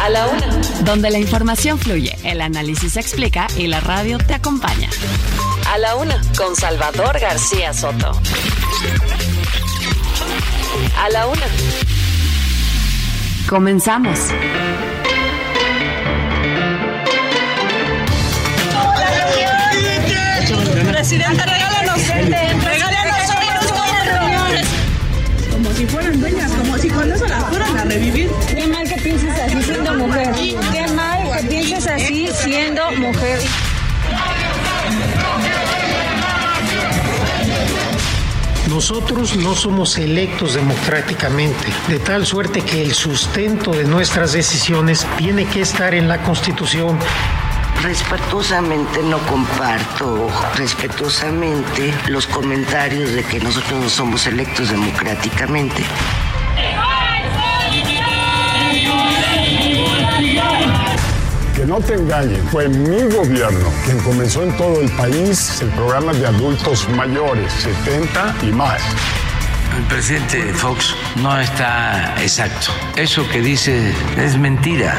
A la una. Donde la información fluye, el análisis se explica y la radio te acompaña. A la una con Salvador García Soto. A la una. Comenzamos. Presidente, regálanos, regálanos. Como si fueran dueñas, como si con eso las fueran a revivir. Que pienses así siendo mujer. Qué mal que pienses así siendo mujer. Nosotros no somos electos democráticamente, de tal suerte que el sustento de nuestras decisiones tiene que estar en la Constitución. Respetuosamente no comparto, respetuosamente, los comentarios de que nosotros no somos electos democráticamente. No te engañen, fue mi gobierno quien comenzó en todo el país el programa de adultos mayores, 70 y más. El presidente Fox no está exacto. Eso que dice es mentira.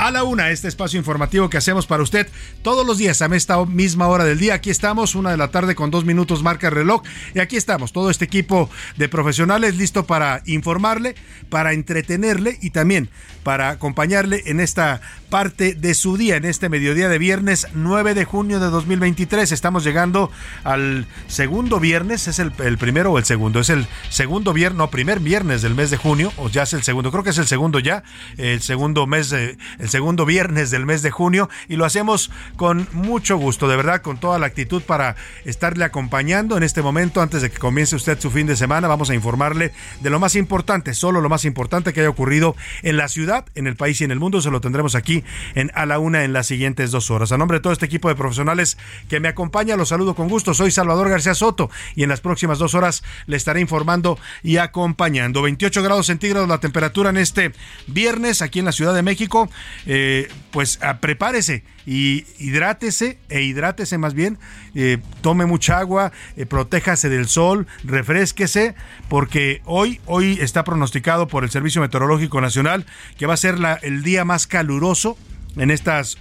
a la una, este espacio informativo que hacemos para usted todos los días a esta misma hora del día. Aquí estamos, una de la tarde con dos minutos marca el reloj. Y aquí estamos, todo este equipo de profesionales listo para informarle, para entretenerle y también para acompañarle en esta parte de su día, en este mediodía de viernes 9 de junio de 2023. Estamos llegando al segundo viernes, es el, el primero o el segundo, es el segundo viernes, no, primer viernes del mes de junio, o ya es el segundo, creo que es el segundo ya, el segundo mes, de, segundo viernes del mes de junio y lo hacemos con mucho gusto, de verdad, con toda la actitud para estarle acompañando en este momento antes de que comience usted su fin de semana. Vamos a informarle de lo más importante, solo lo más importante que haya ocurrido en la ciudad, en el país y en el mundo. Se lo tendremos aquí en A la Una en las siguientes dos horas. A nombre de todo este equipo de profesionales que me acompaña, los saludo con gusto. Soy Salvador García Soto y en las próximas dos horas le estaré informando y acompañando. 28 grados centígrados la temperatura en este viernes aquí en la Ciudad de México eh, pues a, prepárese y hidrátese e hidrátese más bien, eh, tome mucha agua, eh, protéjase del sol, refresquese, porque hoy, hoy está pronosticado por el Servicio Meteorológico Nacional que va a ser el día más caluroso en estas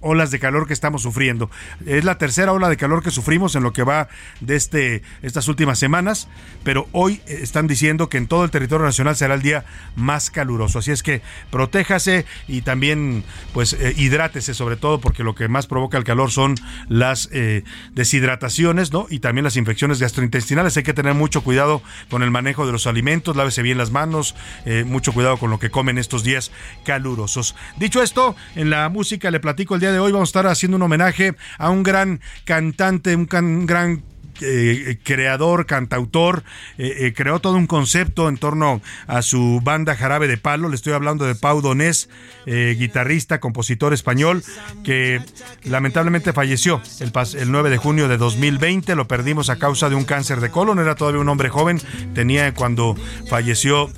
olas de calor que estamos sufriendo. Es la tercera ola de calor que sufrimos en lo que va de este, estas últimas semanas, pero hoy están diciendo que en todo el territorio nacional será el día más caluroso. Así es que protéjase y también pues eh, hidrátese sobre todo porque lo que más provoca el calor son las eh, deshidrataciones, ¿no? Y también las infecciones gastrointestinales. Hay que tener mucho cuidado con el manejo de los alimentos, lávese bien las manos, eh, mucho cuidado con lo que comen estos días calurosos. Dicho esto, en la música le platico el día de hoy vamos a estar haciendo un homenaje a un gran cantante, un, gran eh, creador, cantautor, eh, eh, creó todo un concepto en torno a su banda Jarabe de Palo. Le estoy hablando de Pau Donés, guitarrista, compositor español, que lamentablemente falleció el, el 9 de junio de 2020. Lo perdimos a causa de un cáncer de colon. Era todavía un hombre joven. Tenía cuando falleció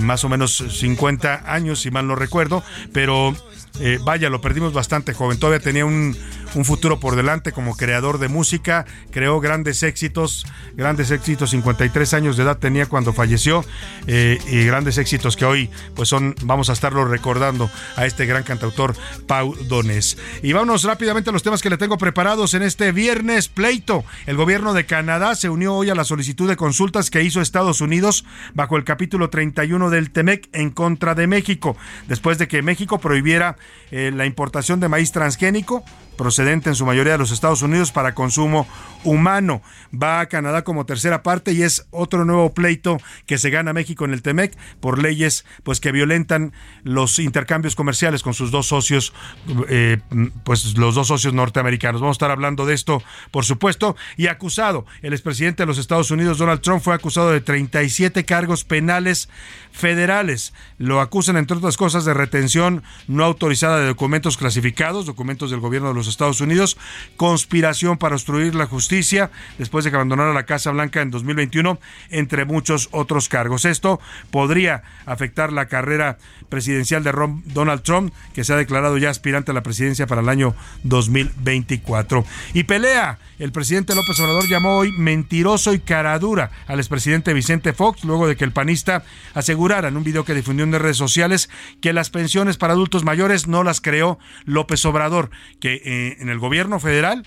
más o menos 50 años, si mal no recuerdo. Pero eh, vaya, lo perdimos bastante joven. Todavía tenía un, un futuro por delante como creador de música, creó grandes éxitos, grandes éxitos, 53 años de edad tenía cuando falleció eh, y grandes éxitos que hoy pues son, vamos a estarlo recordando a este gran cantautor Pau Donés. Y vámonos rápidamente a los temas que le tengo preparados en este viernes pleito. El gobierno de Canadá se unió hoy a la solicitud de consultas que hizo Estados Unidos bajo el capítulo 31 del TEMEC en contra de México, después de que México prohibiera eh, la importación de maíz transgénico procedente en su mayoría de los Estados Unidos para consumo humano. Va a Canadá como tercera parte y es otro nuevo pleito que se gana México en el TEMEC por leyes pues que violentan los intercambios comerciales con sus dos socios, eh, pues los dos socios norteamericanos. Vamos a estar hablando de esto, por supuesto, y acusado, el expresidente de los Estados Unidos, Donald Trump, fue acusado de 37 cargos penales federales. Lo acusan, entre otras cosas, de retención no autorizada de documentos clasificados, documentos del gobierno de los Estados Unidos, conspiración para obstruir la justicia después de que abandonara la Casa Blanca en 2021, entre muchos otros cargos. Esto podría afectar la carrera presidencial de Donald Trump, que se ha declarado ya aspirante a la presidencia para el año 2024. Y pelea. El presidente López Obrador llamó hoy mentiroso y caradura al expresidente Vicente Fox, luego de que el panista asegurara en un video que difundió en redes sociales que las pensiones para adultos mayores no las creó López Obrador, que eh, en el gobierno federal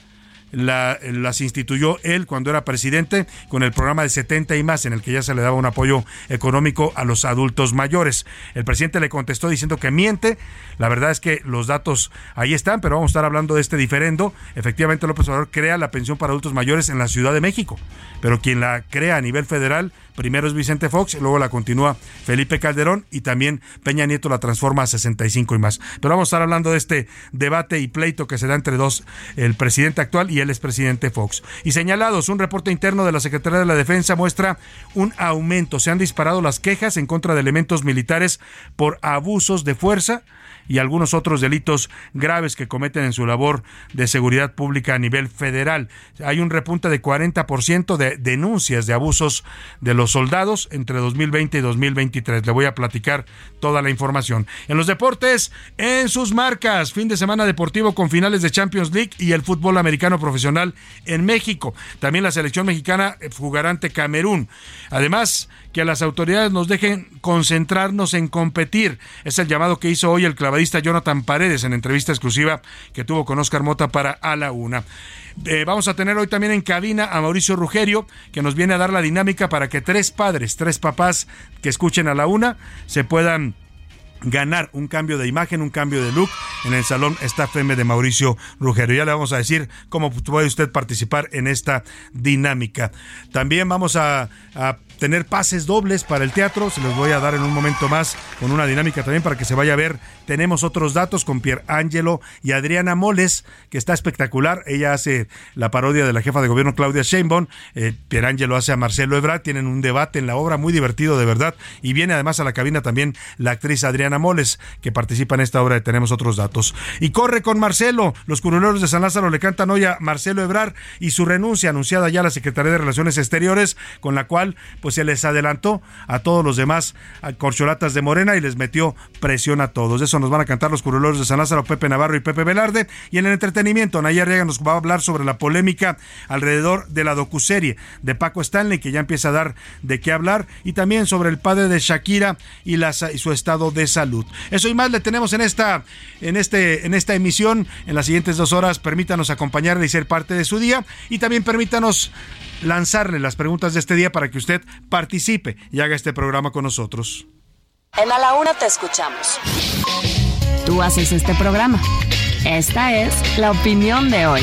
las instituyó él cuando era presidente con el programa de 70 y más en el que ya se le daba un apoyo económico a los adultos mayores. El presidente le contestó diciendo que miente. La verdad es que los datos ahí están, pero vamos a estar hablando de este diferendo. Efectivamente, López Obrador crea la pensión para adultos mayores en la Ciudad de México, pero quien la crea a nivel federal Primero es Vicente Fox, luego la continúa Felipe Calderón y también Peña Nieto la transforma a 65 y más. Pero vamos a estar hablando de este debate y pleito que se da entre dos, el presidente actual y el expresidente Fox. Y señalados, un reporte interno de la Secretaría de la Defensa muestra un aumento. Se han disparado las quejas en contra de elementos militares por abusos de fuerza y algunos otros delitos graves que cometen en su labor de seguridad pública a nivel federal. Hay un repunte de 40% de denuncias de abusos de los soldados entre 2020 y 2023. Le voy a platicar toda la información. En los deportes, en sus marcas, fin de semana deportivo con finales de Champions League y el fútbol americano profesional en México. También la selección mexicana jugará ante Camerún. Además, que a las autoridades nos dejen concentrarnos en competir. Es el llamado que hizo hoy el clavadista Jonathan Paredes en entrevista exclusiva que tuvo con Oscar Mota para A la Una. Eh, vamos a tener hoy también en cabina a Mauricio Rugerio, que nos viene a dar la dinámica para que tres padres, tres papás que escuchen a la una, se puedan ganar un cambio de imagen, un cambio de look en el Salón Staff M de Mauricio Rugero. Ya le vamos a decir cómo puede usted participar en esta dinámica. También vamos a tener pases dobles para el teatro. Se los voy a dar en un momento más con una dinámica también para que se vaya a ver. Tenemos otros datos con Pier Angelo y Adriana Moles, que está espectacular. Ella hace la parodia de la jefa de gobierno Claudia Sheinbaum. Eh, Pier Angelo hace a Marcelo Ebrard. Tienen un debate en la obra muy divertido, de verdad. Y viene además a la cabina también la actriz Adriana Moles, que participa en esta obra de Tenemos otros datos. Y corre con Marcelo. Los curuleros de San Lázaro le cantan hoy a Marcelo Ebrard y su renuncia anunciada ya a la Secretaría de Relaciones Exteriores, con la cual, pues se les adelantó a todos los demás corcholatas de Morena y les metió presión a todos. Eso nos van a cantar los curulores de San Lázaro, Pepe Navarro y Pepe Velarde. Y en el entretenimiento, Nayar Riega nos va a hablar sobre la polémica alrededor de la docuserie de Paco Stanley, que ya empieza a dar de qué hablar, y también sobre el padre de Shakira y, y su estado de salud. Eso y más le tenemos en esta, en este, en esta emisión. En las siguientes dos horas, permítanos acompañarle y ser parte de su día. Y también permítanos lanzarle las preguntas de este día para que usted participe y haga este programa con nosotros. En A la Una te escuchamos. Tú haces este programa. Esta es la opinión de hoy.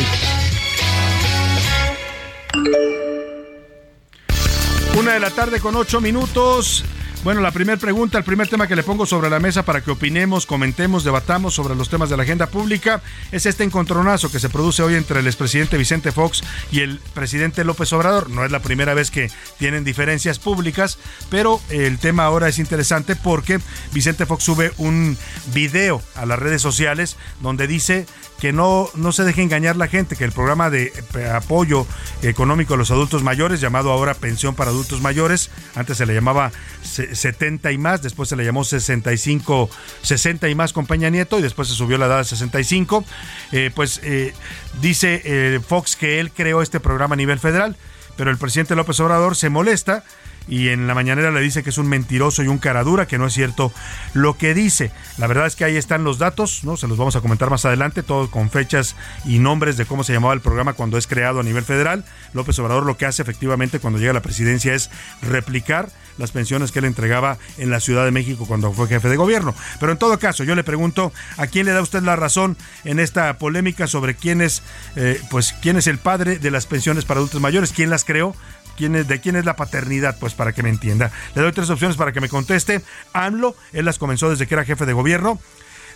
Una de la tarde con ocho minutos. Bueno, la primera pregunta, el primer tema que le pongo sobre la mesa para que opinemos, comentemos, debatamos sobre los temas de la agenda pública es este encontronazo que se produce hoy entre el expresidente Vicente Fox y el presidente López Obrador. No es la primera vez que tienen diferencias públicas, pero el tema ahora es interesante porque Vicente Fox sube un video a las redes sociales donde dice que no, no se deje engañar la gente, que el programa de eh, apoyo económico a los adultos mayores, llamado ahora Pensión para Adultos Mayores, antes se le llamaba 70 y más, después se le llamó 65, 60 y más con Peña Nieto y después se subió la edad a 65. Eh, pues eh, dice Fox que él creó este programa a nivel federal, pero el presidente López Obrador se molesta y en la mañanera le dice que es un mentiroso y un caradura, que no es cierto lo que dice. La verdad es que ahí están los datos, ¿no? Se los vamos a comentar más adelante, todo con fechas y nombres de cómo se llamaba el programa cuando es creado a nivel federal. López Obrador lo que hace efectivamente cuando llega a la presidencia es replicar las pensiones que él entregaba en la Ciudad de México cuando fue jefe de gobierno. Pero en todo caso, yo le pregunto a quién le da usted la razón en esta polémica sobre quién es, eh, pues, quién es el padre de las pensiones para adultos mayores, quién las creó de quién es la paternidad, pues para que me entienda. Le doy tres opciones para que me conteste. AMLO, él las comenzó desde que era jefe de gobierno.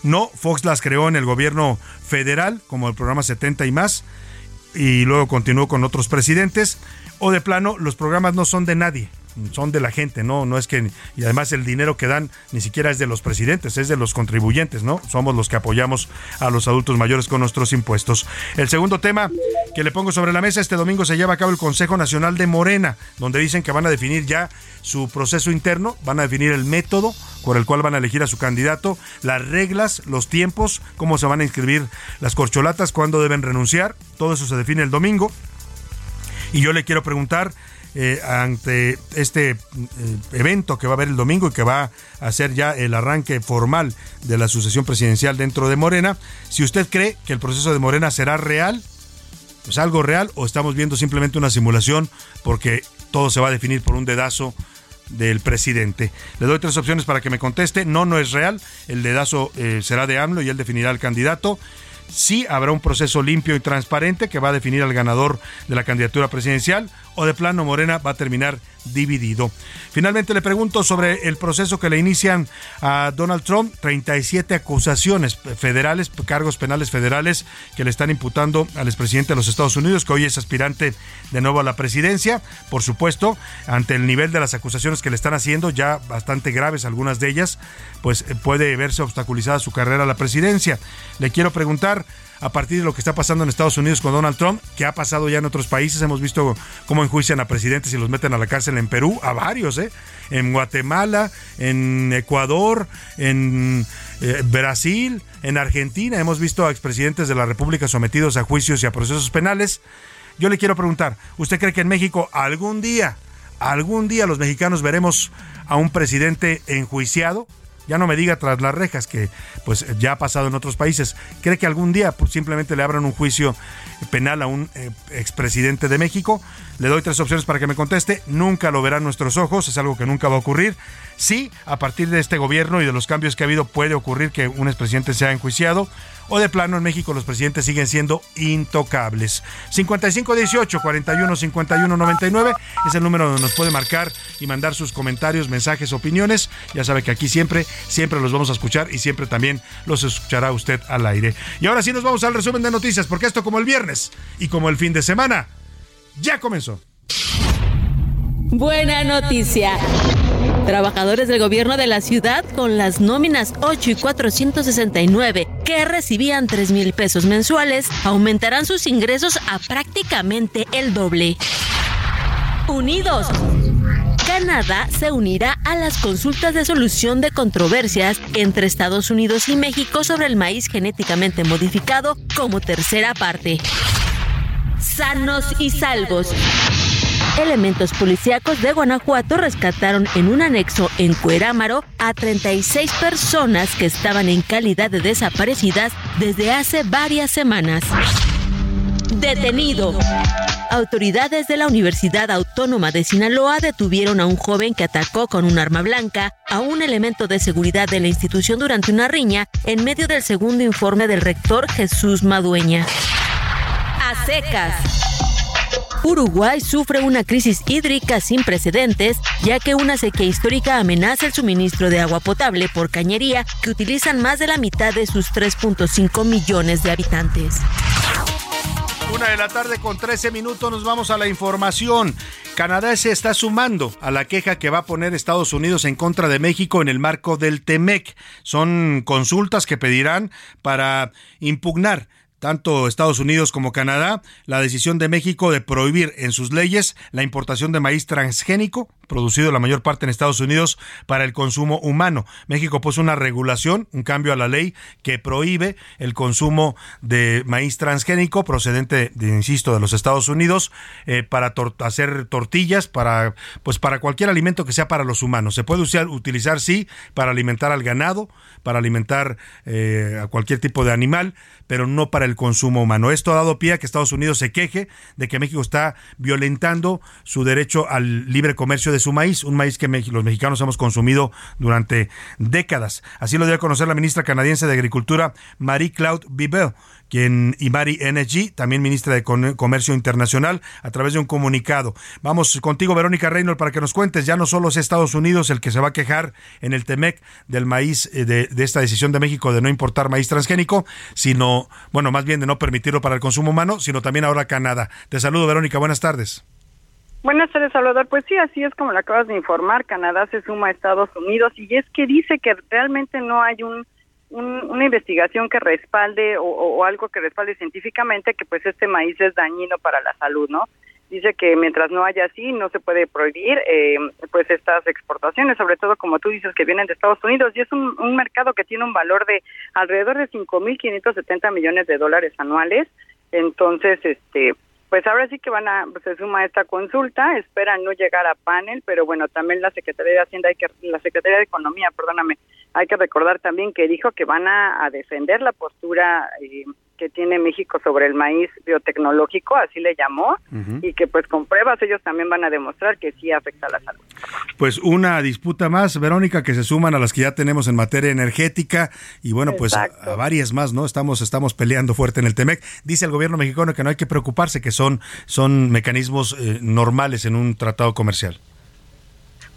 No, Fox las creó en el gobierno federal, como el programa 70 y más, y luego continuó con otros presidentes. O de plano, los programas no son de nadie son de la gente, ¿no? No es que, y además el dinero que dan ni siquiera es de los presidentes, es de los contribuyentes, ¿no? Somos los que apoyamos a los adultos mayores con nuestros impuestos. El segundo tema que le pongo sobre la mesa, este domingo se lleva a cabo el Consejo Nacional de Morena, donde dicen que van a definir ya su proceso interno, van a definir el método por el cual van a elegir a su candidato, las reglas, los tiempos, cómo se van a inscribir las corcholatas, cuándo deben renunciar, todo eso se define el domingo. Y yo le quiero preguntar eh, ante este eh, evento que va a haber el domingo y que va a ser ya el arranque formal de la sucesión presidencial dentro de Morena, si usted cree que el proceso de Morena será real, pues algo real, o estamos viendo simplemente una simulación porque todo se va a definir por un dedazo del presidente. Le doy tres opciones para que me conteste. No, no es real. El dedazo eh, será de AMLO y él definirá el candidato sí habrá un proceso limpio y transparente que va a definir al ganador de la candidatura presidencial o de plano Morena va a terminar dividido. Finalmente le pregunto sobre el proceso que le inician a Donald Trump, 37 acusaciones federales, cargos penales federales que le están imputando al expresidente de los Estados Unidos, que hoy es aspirante de nuevo a la presidencia. Por supuesto, ante el nivel de las acusaciones que le están haciendo, ya bastante graves algunas de ellas, pues puede verse obstaculizada su carrera a la presidencia. Le quiero preguntar, a partir de lo que está pasando en Estados Unidos con Donald Trump, que ha pasado ya en otros países. Hemos visto cómo enjuician a presidentes y los meten a la cárcel en Perú, a varios, ¿eh? en Guatemala, en Ecuador, en eh, Brasil, en Argentina. Hemos visto a expresidentes de la República sometidos a juicios y a procesos penales. Yo le quiero preguntar, ¿usted cree que en México algún día, algún día los mexicanos veremos a un presidente enjuiciado? Ya no me diga tras las rejas, que pues ya ha pasado en otros países. ¿Cree que algún día simplemente le abran un juicio penal a un eh, expresidente de México? Le doy tres opciones para que me conteste. Nunca lo verán nuestros ojos, es algo que nunca va a ocurrir. Sí, a partir de este gobierno y de los cambios que ha habido puede ocurrir que un expresidente sea enjuiciado o de plano en México los presidentes siguen siendo intocables. 5518 41 51 99 es el número donde nos puede marcar y mandar sus comentarios, mensajes, opiniones. Ya sabe que aquí siempre, siempre los vamos a escuchar y siempre también los escuchará usted al aire. Y ahora sí nos vamos al resumen de noticias, porque esto como el viernes y como el fin de semana, ya comenzó. Buena noticia. Trabajadores del gobierno de la ciudad con las nóminas 8 y 469 que recibían 3 mil pesos mensuales aumentarán sus ingresos a prácticamente el doble. Unidos. Canadá se unirá a las consultas de solución de controversias entre Estados Unidos y México sobre el maíz genéticamente modificado como tercera parte. Sanos y salvos. Elementos policíacos de Guanajuato rescataron en un anexo en Cuerámaro a 36 personas que estaban en calidad de desaparecidas desde hace varias semanas. Detenido. Autoridades de la Universidad Autónoma de Sinaloa detuvieron a un joven que atacó con un arma blanca a un elemento de seguridad de la institución durante una riña en medio del segundo informe del rector Jesús Madueña. A secas. Uruguay sufre una crisis hídrica sin precedentes, ya que una sequía histórica amenaza el suministro de agua potable por cañería que utilizan más de la mitad de sus 3.5 millones de habitantes. Una de la tarde con 13 minutos nos vamos a la información. Canadá se está sumando a la queja que va a poner Estados Unidos en contra de México en el marco del TEMEC. Son consultas que pedirán para impugnar tanto Estados Unidos como Canadá, la decisión de México de prohibir en sus leyes la importación de maíz transgénico, producido la mayor parte en Estados Unidos para el consumo humano. México puso una regulación, un cambio a la ley que prohíbe el consumo de maíz transgénico procedente, de, insisto, de los Estados Unidos eh, para hacer tortillas, para pues para cualquier alimento que sea para los humanos. Se puede usar, utilizar sí para alimentar al ganado, para alimentar eh, a cualquier tipo de animal, pero no para el consumo humano. Esto ha dado pie a que Estados Unidos se queje de que México está violentando su derecho al libre comercio de su maíz, un maíz que los mexicanos hemos consumido durante décadas. Así lo dio a conocer la ministra canadiense de Agricultura, Marie-Claude Bibel quien Imari Energy, también ministra de Comercio Internacional, a través de un comunicado. Vamos contigo, Verónica Reynolds, para que nos cuentes, ya no solo es Estados Unidos el que se va a quejar en el TEMEC del maíz, eh, de esta decisión de México de no importar maíz transgénico, sino, bueno, más bien de no permitirlo para el consumo humano, sino también ahora Canadá. Te saludo, Verónica, buenas tardes. Buenas tardes, Salvador. Pues sí, así es como lo acabas de informar. Canadá se suma a Estados Unidos y es que dice que realmente no hay un una investigación que respalde o, algo que respalde científicamente que pues este maíz es dañino para la salud, ¿no? Dice que mientras no haya así no se puede prohibir eh, pues estas exportaciones, sobre todo como tú dices que vienen de Estados Unidos y es un, un mercado que tiene un valor de alrededor de 5.570 millones de dólares anuales. Entonces, este pues ahora sí que van a, se suma esta consulta, esperan no llegar a panel, pero bueno, también la Secretaría de Hacienda, hay que, la Secretaría de Economía, perdóname, hay que recordar también que dijo que van a, defender la postura eh, que tiene México sobre el maíz biotecnológico, así le llamó, y que pues con pruebas ellos también van a demostrar que sí afecta a la salud. Pues una disputa más, Verónica, que se suman a las que ya tenemos en materia energética y bueno, pues a, varias más, ¿no? Estamos estamos peleando fuerte en el Temec. Dice el gobierno mexicano que no hay que preocuparse, que son son mecanismos eh, normales en un tratado comercial.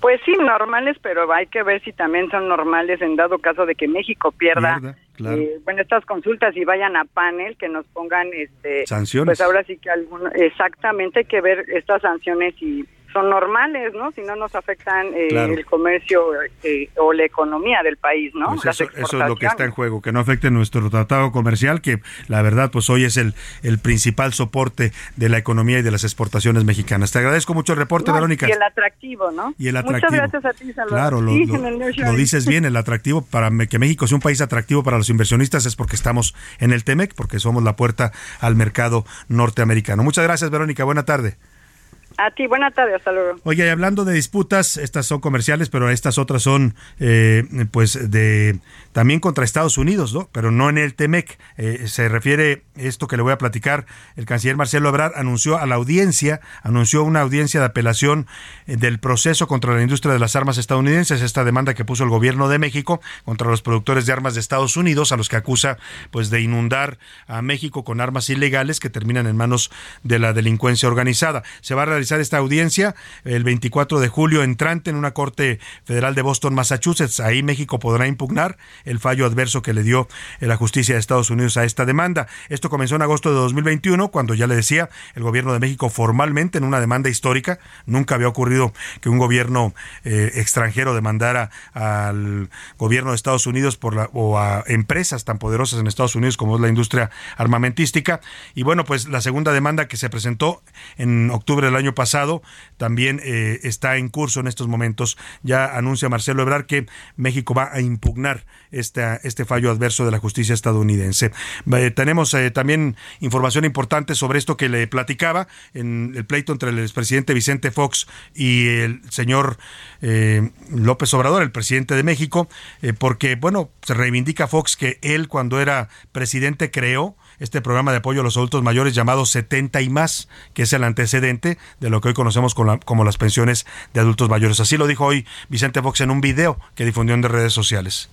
Pues sí, normales, pero hay que ver si también son normales en dado caso de que México pierda, eh, bueno, estas consultas y vayan a panel, que nos pongan este sanciones. Pues ahora sí que alguno, exactamente hay que ver estas sanciones y son normales, ¿no? Si no nos afectan eh, el comercio eh, o la economía del país, ¿no? Pues eso, es lo que está en juego, que no afecte nuestro tratado comercial, que la verdad, pues hoy es el, el principal soporte de la economía y de las exportaciones mexicanas. Te agradezco mucho el reporte, Verónica. Y el atractivo, ¿no? Y el atractivo. Muchas gracias a ti, Salvador. Claro, lo, dices bien, el atractivo para que México sea un país atractivo para los inversionistas es porque estamos en el TEMEC, porque somos la puerta al mercado norteamericano. Muchas gracias, Verónica. Buena tarde. A ti, buena tarde, hasta luego. Oye, hablando de disputas, estas son comerciales, pero estas otras son, eh, pues, de también contra Estados Unidos, ¿no? Pero no en el TEMEC. Eh, se refiere esto que le voy a platicar. El canciller Marcelo Ebrard anunció a la audiencia, anunció una audiencia de apelación eh, del proceso contra la industria de las armas estadounidenses, esta demanda que puso el gobierno de México contra los productores de armas de Estados Unidos, a los que acusa, pues, de inundar a México con armas ilegales que terminan en manos de la delincuencia organizada. Se va a realizar esta audiencia el 24 de julio entrante en una corte federal de Boston, Massachusetts. Ahí México podrá impugnar el fallo adverso que le dio la justicia de Estados Unidos a esta demanda. Esto comenzó en agosto de 2021, cuando ya le decía, el gobierno de México formalmente en una demanda histórica. Nunca había ocurrido que un gobierno eh, extranjero demandara al gobierno de Estados Unidos por la, o a empresas tan poderosas en Estados Unidos como es la industria armamentística. Y bueno, pues la segunda demanda que se presentó en octubre del año pasado también eh, está en curso en estos momentos. Ya anuncia Marcelo Ebrard que México va a impugnar este fallo adverso de la justicia estadounidense. Eh, tenemos eh, también información importante sobre esto que le platicaba en el pleito entre el expresidente Vicente Fox y el señor López Obrador, el presidente de México, porque, bueno, se reivindica Fox que él cuando era presidente creó este programa de apoyo a los adultos mayores llamado 70 y más, que es el antecedente de lo que hoy conocemos como las pensiones de adultos mayores. Así lo dijo hoy Vicente Fox en un video que difundió en redes sociales.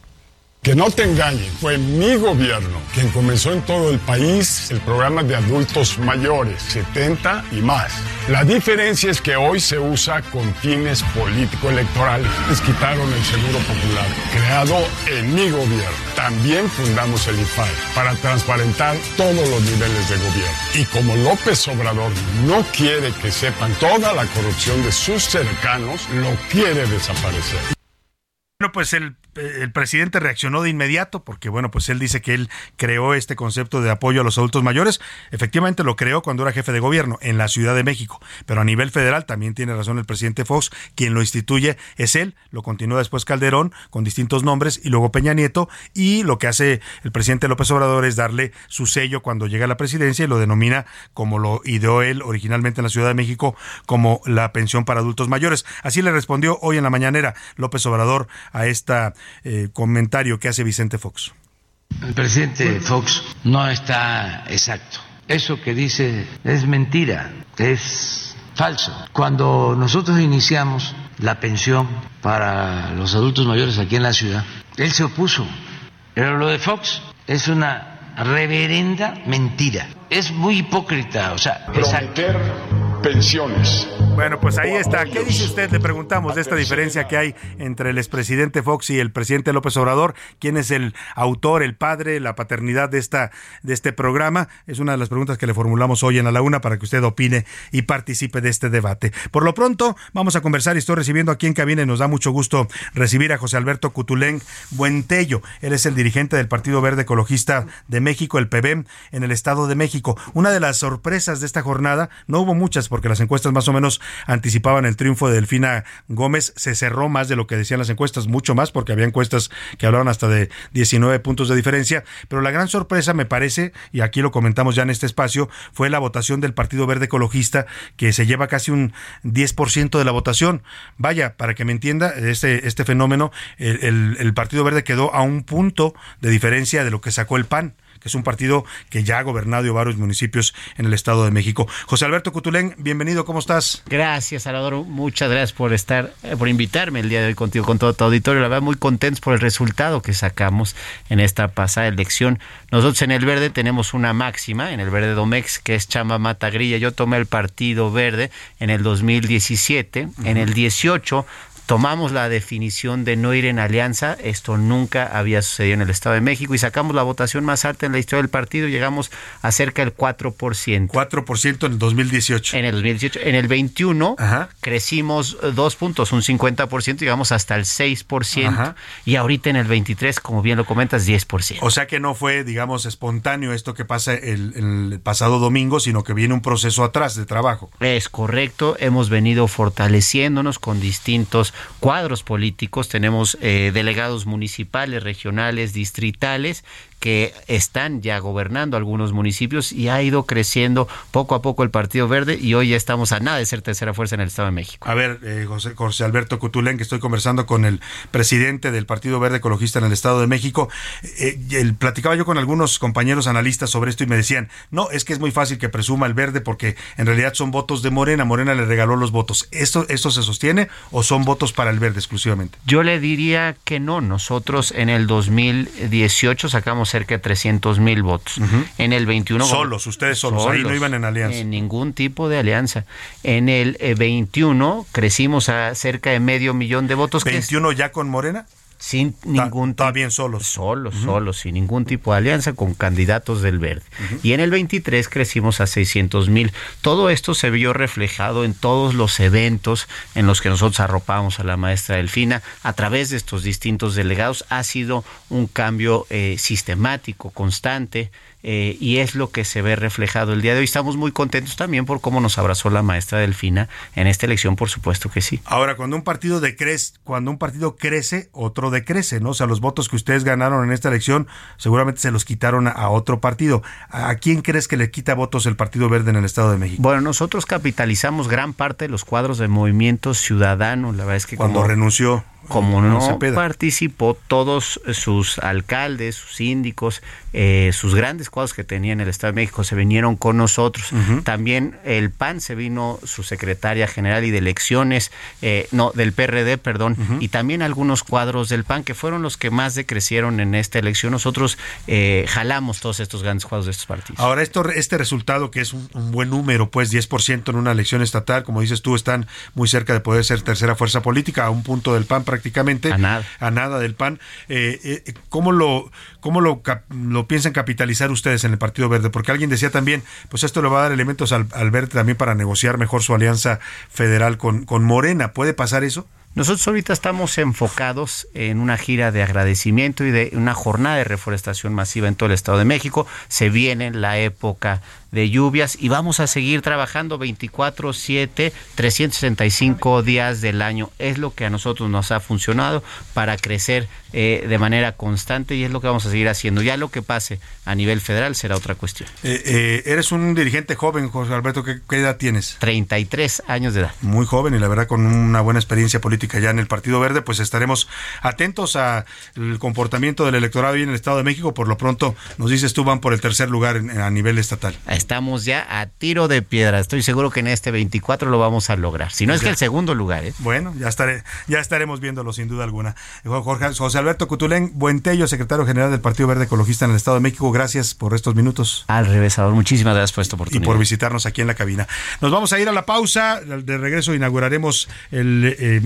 Que no te engañen, fue mi gobierno quien comenzó en todo el país el programa de adultos mayores, 70 y más. La diferencia es que hoy se usa con fines político-electorales. Les quitaron el Seguro Popular, creado en mi gobierno. También fundamos el IFAI para transparentar todos los niveles de gobierno. Y como López Obrador no quiere que sepan toda la corrupción de sus cercanos, lo quiere desaparecer. Bueno, pues el el presidente reaccionó de inmediato porque, bueno, pues él dice que él creó este concepto de apoyo a los adultos mayores. Efectivamente lo creó cuando era jefe de gobierno en la Ciudad de México, pero a nivel federal también tiene razón el presidente Fox, quien lo instituye es él, lo continúa después Calderón con distintos nombres y luego Peña Nieto y lo que hace el presidente López Obrador es darle su sello cuando llega a la presidencia y lo denomina como lo ideó él originalmente en la Ciudad de México como la pensión para adultos mayores. Así le respondió hoy en la mañanera López Obrador a este comentario que hace Vicente Fox. El presidente Fox no está exacto. Eso que dice es mentira, es falso. Cuando nosotros iniciamos la pensión para los adultos mayores aquí en la ciudad, él se opuso. Pero lo de Fox es una reverenda mentira. Es muy hipócrita, o sea, prometer pensiones. Bueno, pues ahí está. ¿Qué dice usted? Le preguntamos de esta diferencia que hay entre el expresidente Fox y el presidente López Obrador. ¿Quién es el autor, el padre, la paternidad de esta de este programa? Es una de las preguntas que le formulamos hoy en a la una para que usted opine y participe de este debate. Por lo pronto, vamos a conversar y estoy recibiendo aquí en cabina y nos da mucho gusto recibir a José Alberto Cutulén Buentello. Él es el dirigente del Partido Verde Ecologista de México, el PBM, en el Estado de México. Una de las sorpresas de esta jornada, no hubo muchas porque las encuestas más o menos anticipaban el triunfo de Delfina Gómez. Se cerró más de lo que decían las encuestas, mucho más, porque había encuestas que hablaban hasta de 19 puntos de diferencia. Pero la gran sorpresa, me parece, y aquí lo comentamos ya en este espacio, fue la votación del Partido Verde Ecologista, que se lleva casi un 10% de la votación. Vaya, para que me entienda, este, este fenómeno, el, el Partido Verde quedó a un punto de diferencia de lo que sacó el PAN que es un partido que ya ha gobernado varios municipios en el Estado de México. José Alberto Cutulén, bienvenido, ¿cómo estás? Gracias, Salvador, muchas gracias por estar, eh, por invitarme el día de hoy contigo, con todo tu auditorio. La verdad, muy contentos por el resultado que sacamos en esta pasada elección. Nosotros en el Verde tenemos una máxima, en el Verde Domex, que es Chamba Mata Grilla. Yo tomé el Partido Verde en el 2017, en el 18 tomamos la definición de no ir en alianza, esto nunca había sucedido en el Estado de México y sacamos la votación más alta en la historia del partido, llegamos a cerca del 4%. 4% en el 2018. En el 2018, en el 21 crecimos dos puntos, un 50%, llegamos hasta el 6% y ahorita en el 23, como bien lo comentas, 10%. O sea que no fue, digamos, espontáneo esto que pasa el, el pasado domingo, sino que viene un proceso atrás de trabajo. Es correcto, hemos venido fortaleciéndonos con distintos cuadros políticos, tenemos eh, delegados municipales, regionales, distritales, que están ya gobernando algunos municipios y ha ido creciendo poco a poco el Partido Verde y hoy ya estamos a nada de ser tercera fuerza en el Estado de México. A ver, eh, José, José, Alberto Cutulén, que estoy conversando con el presidente del Partido Verde Ecologista en el Estado de México. Eh, el, platicaba yo con algunos compañeros analistas sobre esto y me decían, no, es que es muy fácil que presuma el verde porque en realidad son votos de Morena, Morena le regaló los votos. ¿Esto, ¿Esto se sostiene o son votos para el verde exclusivamente? Yo le diría que no. Nosotros en el 2018 sacamos cerca de 300 mil votos. En el 21... Solos, ustedes solos, ahí no iban en alianza. En ningún tipo de alianza. En el 21 crecimos a cerca de medio millón de votos. ¿21 ya con Morena? Sin ningún está bien solos. Solos solos sin ningún tipo de alianza con candidatos del verde. Y en el 23 crecimos a 600 mil. Todo esto se vio reflejado en todos los eventos en los que nosotros arropamos a la maestra Delfina a través de estos distintos delegados. Ha sido un cambio eh, sistemático constante eh, y es lo que se ve reflejado el día de hoy. Estamos muy contentos también por cómo nos abrazó la maestra Delfina en esta elección, por supuesto que sí. Ahora, cuando un partido decrece, cuando un partido crece, otro decrece, ¿no? O sea, los votos que ustedes ganaron en esta elección seguramente se los quitaron a, otro partido. ¿A quién crees que le quita votos el Partido Verde en el Estado de México? Bueno, nosotros capitalizamos gran parte de los cuadros de movimiento ciudadano, la verdad es que cuando renunció como no participó todos sus alcaldes, sus síndicos, eh, sus grandes cuadros que tenía en el Estado de México se vinieron con nosotros. También el PAN se vino su secretaria general y de elecciones, eh, no, del PRD, perdón, y también algunos cuadros del PAN que fueron los que más decrecieron en esta elección. Nosotros eh, jalamos todos estos grandes cuadros de estos partidos. Ahora, esto, este resultado que es un, buen número, pues 10% en una elección estatal, como dices tú, están muy cerca de poder ser tercera fuerza política, a un punto del PAN prácticamente. A nada. A nada del PAN. ¿Cómo lo, cómo lo, lo piensan capitalizar ustedes en el Partido Verde? Porque alguien decía también, pues esto le va a dar elementos al, Verde también para negociar mejor su alianza federal con, con Morena. ¿Puede pasar eso? Nosotros ahorita estamos enfocados en una gira de agradecimiento y de una jornada de reforestación masiva en todo el Estado de México. Se viene la época de lluvias y vamos a seguir trabajando 24/7, 365 días del año. Es lo que a nosotros nos ha funcionado para crecer eh, de manera constante y es lo que vamos a seguir haciendo. Ya lo que pase a nivel federal será otra cuestión. Eh, eh, eres un dirigente joven, José Alberto. ¿qué, ¿Qué edad tienes? 33 años de edad. Muy joven y la verdad con una buena experiencia política ya en el Partido Verde, pues estaremos atentos al comportamiento del electorado y en el Estado de México. Por lo pronto, nos dices tú, van por el tercer lugar en- a nivel estatal. Estamos ya a tiro de piedra. Estoy seguro que en este 24 lo vamos a lograr. Si no es que el segundo lugar, ¿eh? Bueno, ya estaré, ya estaremos viéndolo sin duda alguna. Jorge, José Alberto Cutulén Buentello, secretario general del Partido Verde Ecologista en el Estado de México, gracias por estos minutos. Al revésador, muchísimas gracias por esta Y oportunidad. por visitarnos aquí en la cabina. Nos vamos a ir a la pausa. De regreso inauguraremos el, eh,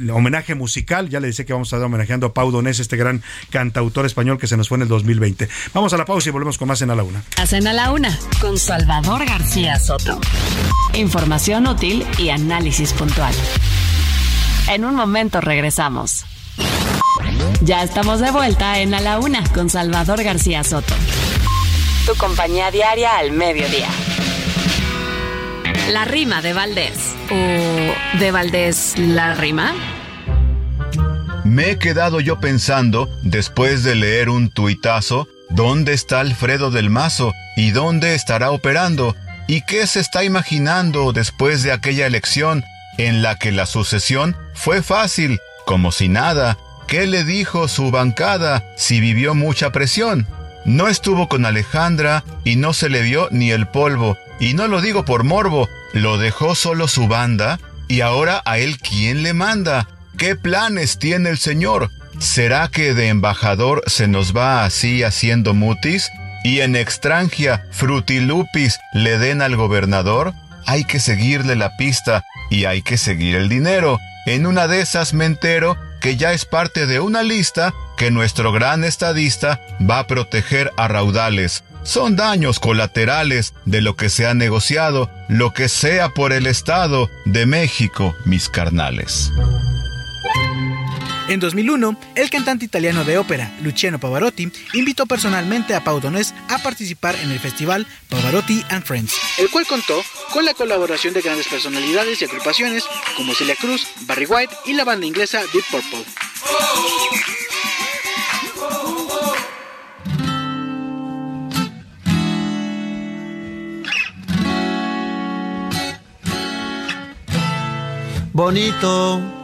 el homenaje musical. Ya le decía que vamos a estar homenajeando a Pau Donés, este gran cantautor español que se nos fue en el 2020. Vamos a la pausa y volvemos con más en A la Una. Hacen a la una con Salvador García Soto. Información útil y análisis puntual. En un momento regresamos. Ya estamos de vuelta en la una con Salvador García Soto. Tu compañía diaria al mediodía. La rima de Valdés. ¿O de Valdés la rima? Me he quedado yo pensando, después de leer un tuitazo, ¿dónde está Alfredo del Mazo? ¿Y dónde estará operando? ¿Y qué se está imaginando después de aquella elección en la que la sucesión fue fácil, como si nada? ¿Qué le dijo su bancada si vivió mucha presión? No estuvo con Alejandra y no se le vio ni el polvo. Y no lo digo por morbo, lo dejó solo su banda. Y ahora a él quién le manda. ¿Qué planes tiene el señor? ¿Será que de embajador se nos va así haciendo mutis? ¿Y en extranjia frutilupis le den al gobernador? Hay que seguirle la pista y hay que seguir el dinero. En una de esas me entero que ya es parte de una lista que nuestro gran estadista va a proteger a raudales. Son daños colaterales de lo que se ha negociado, lo que sea por el Estado de México, mis carnales. En 2001, el cantante italiano de ópera Luciano Pavarotti invitó personalmente a Pau Donés a participar en el festival Pavarotti and Friends, el cual contó con la colaboración de grandes personalidades y agrupaciones como Celia Cruz, Barry White y la banda inglesa Deep Purple. bonito,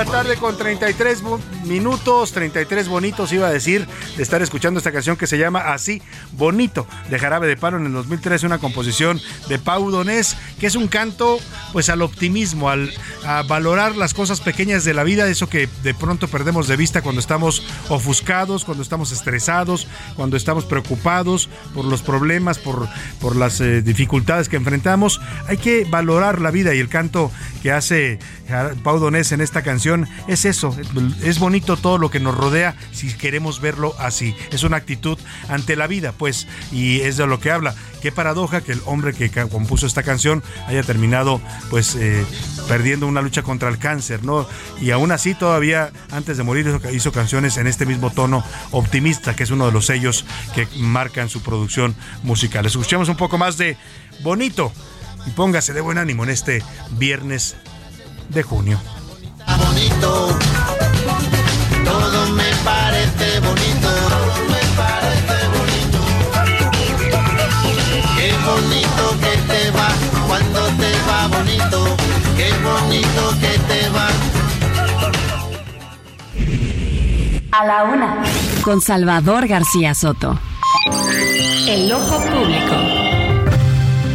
la tarde con 33 bu- minutos, 33 bonitos iba a decir, de estar escuchando esta canción que se llama Así Bonito, de Jarabe de Palo en el 2013, una composición de Pau Donés, que es un canto pues al optimismo, al, a valorar las cosas pequeñas de la vida, eso que de pronto perdemos de vista cuando estamos ofuscados, cuando estamos estresados, cuando estamos preocupados por los problemas, por, por las eh, dificultades que enfrentamos. Hay que valorar la vida y el canto que hace Pau Donés en esta canción es eso, es bonito todo lo que nos rodea si queremos verlo así. Es una actitud ante la vida, pues, y es de lo que habla. Qué paradoja que el hombre que compuso esta canción haya terminado, pues, eh, perdiendo una lucha contra el cáncer, ¿no? Y aún así, todavía antes de morir, hizo canciones en este mismo tono optimista, que es uno de los sellos que marcan su producción musical. Escuchemos un poco más de Bonito y póngase de buen ánimo en este viernes de junio. Bonito, todo me parece bonito, me parece bonito. Qué bonito que te va cuando te va bonito, qué bonito que te va. A la una, con Salvador García Soto. El ojo público.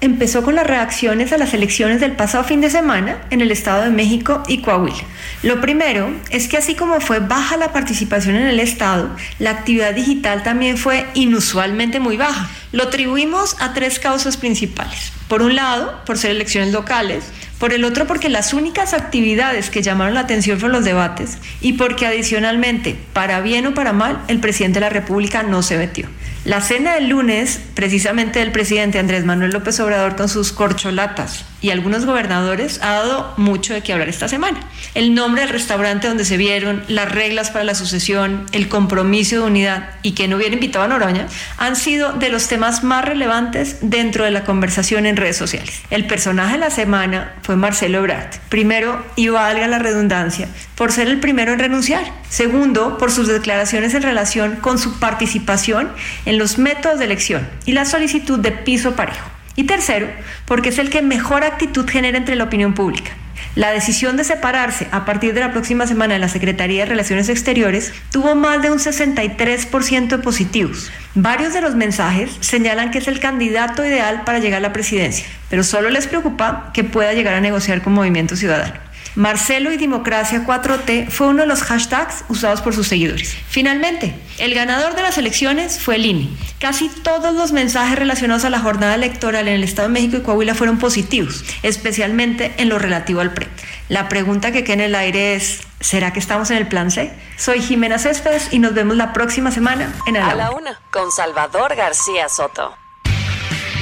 empezó con las reacciones a las elecciones del pasado fin de semana en el Estado de México y Coahuila. Lo primero es que así como fue baja la participación en el Estado, la actividad digital también fue inusualmente muy baja. Lo atribuimos a tres causas principales. Por un lado, por ser elecciones locales, por el otro porque las únicas actividades que llamaron la atención fueron los debates y porque adicionalmente, para bien o para mal, el presidente de la República no se metió. La cena del lunes, precisamente del presidente Andrés Manuel López Obrador con sus corcholatas y algunos gobernadores, ha dado mucho de qué hablar esta semana. El nombre del restaurante donde se vieron, las reglas para la sucesión, el compromiso de unidad y que no hubiera invitado a Noroña han sido de los temas más relevantes dentro de la conversación en redes sociales. El personaje de la semana fue Marcelo Ebrard. Primero, y valga la redundancia, por ser el primero en renunciar. Segundo, por sus declaraciones en relación con su participación en los métodos de elección y la solicitud de piso parejo. Y tercero, porque es el que mejor actitud genera entre la opinión pública. La decisión de separarse a partir de la próxima semana de la Secretaría de Relaciones Exteriores tuvo más de un 63% de positivos. Varios de los mensajes señalan que es el candidato ideal para llegar a la presidencia, pero solo les preocupa que pueda llegar a negociar con Movimiento Ciudadano. Marcelo y Democracia 4T fue uno de los hashtags usados por sus seguidores. Finalmente, el ganador de las elecciones fue el INE. Casi todos los mensajes relacionados a la jornada electoral en el Estado de México y Coahuila fueron positivos, especialmente en lo relativo al PRE. La pregunta que queda en el aire es, ¿será que estamos en el plan C? Soy Jimena Céspedes y nos vemos la próxima semana en A la Una con Salvador García Soto.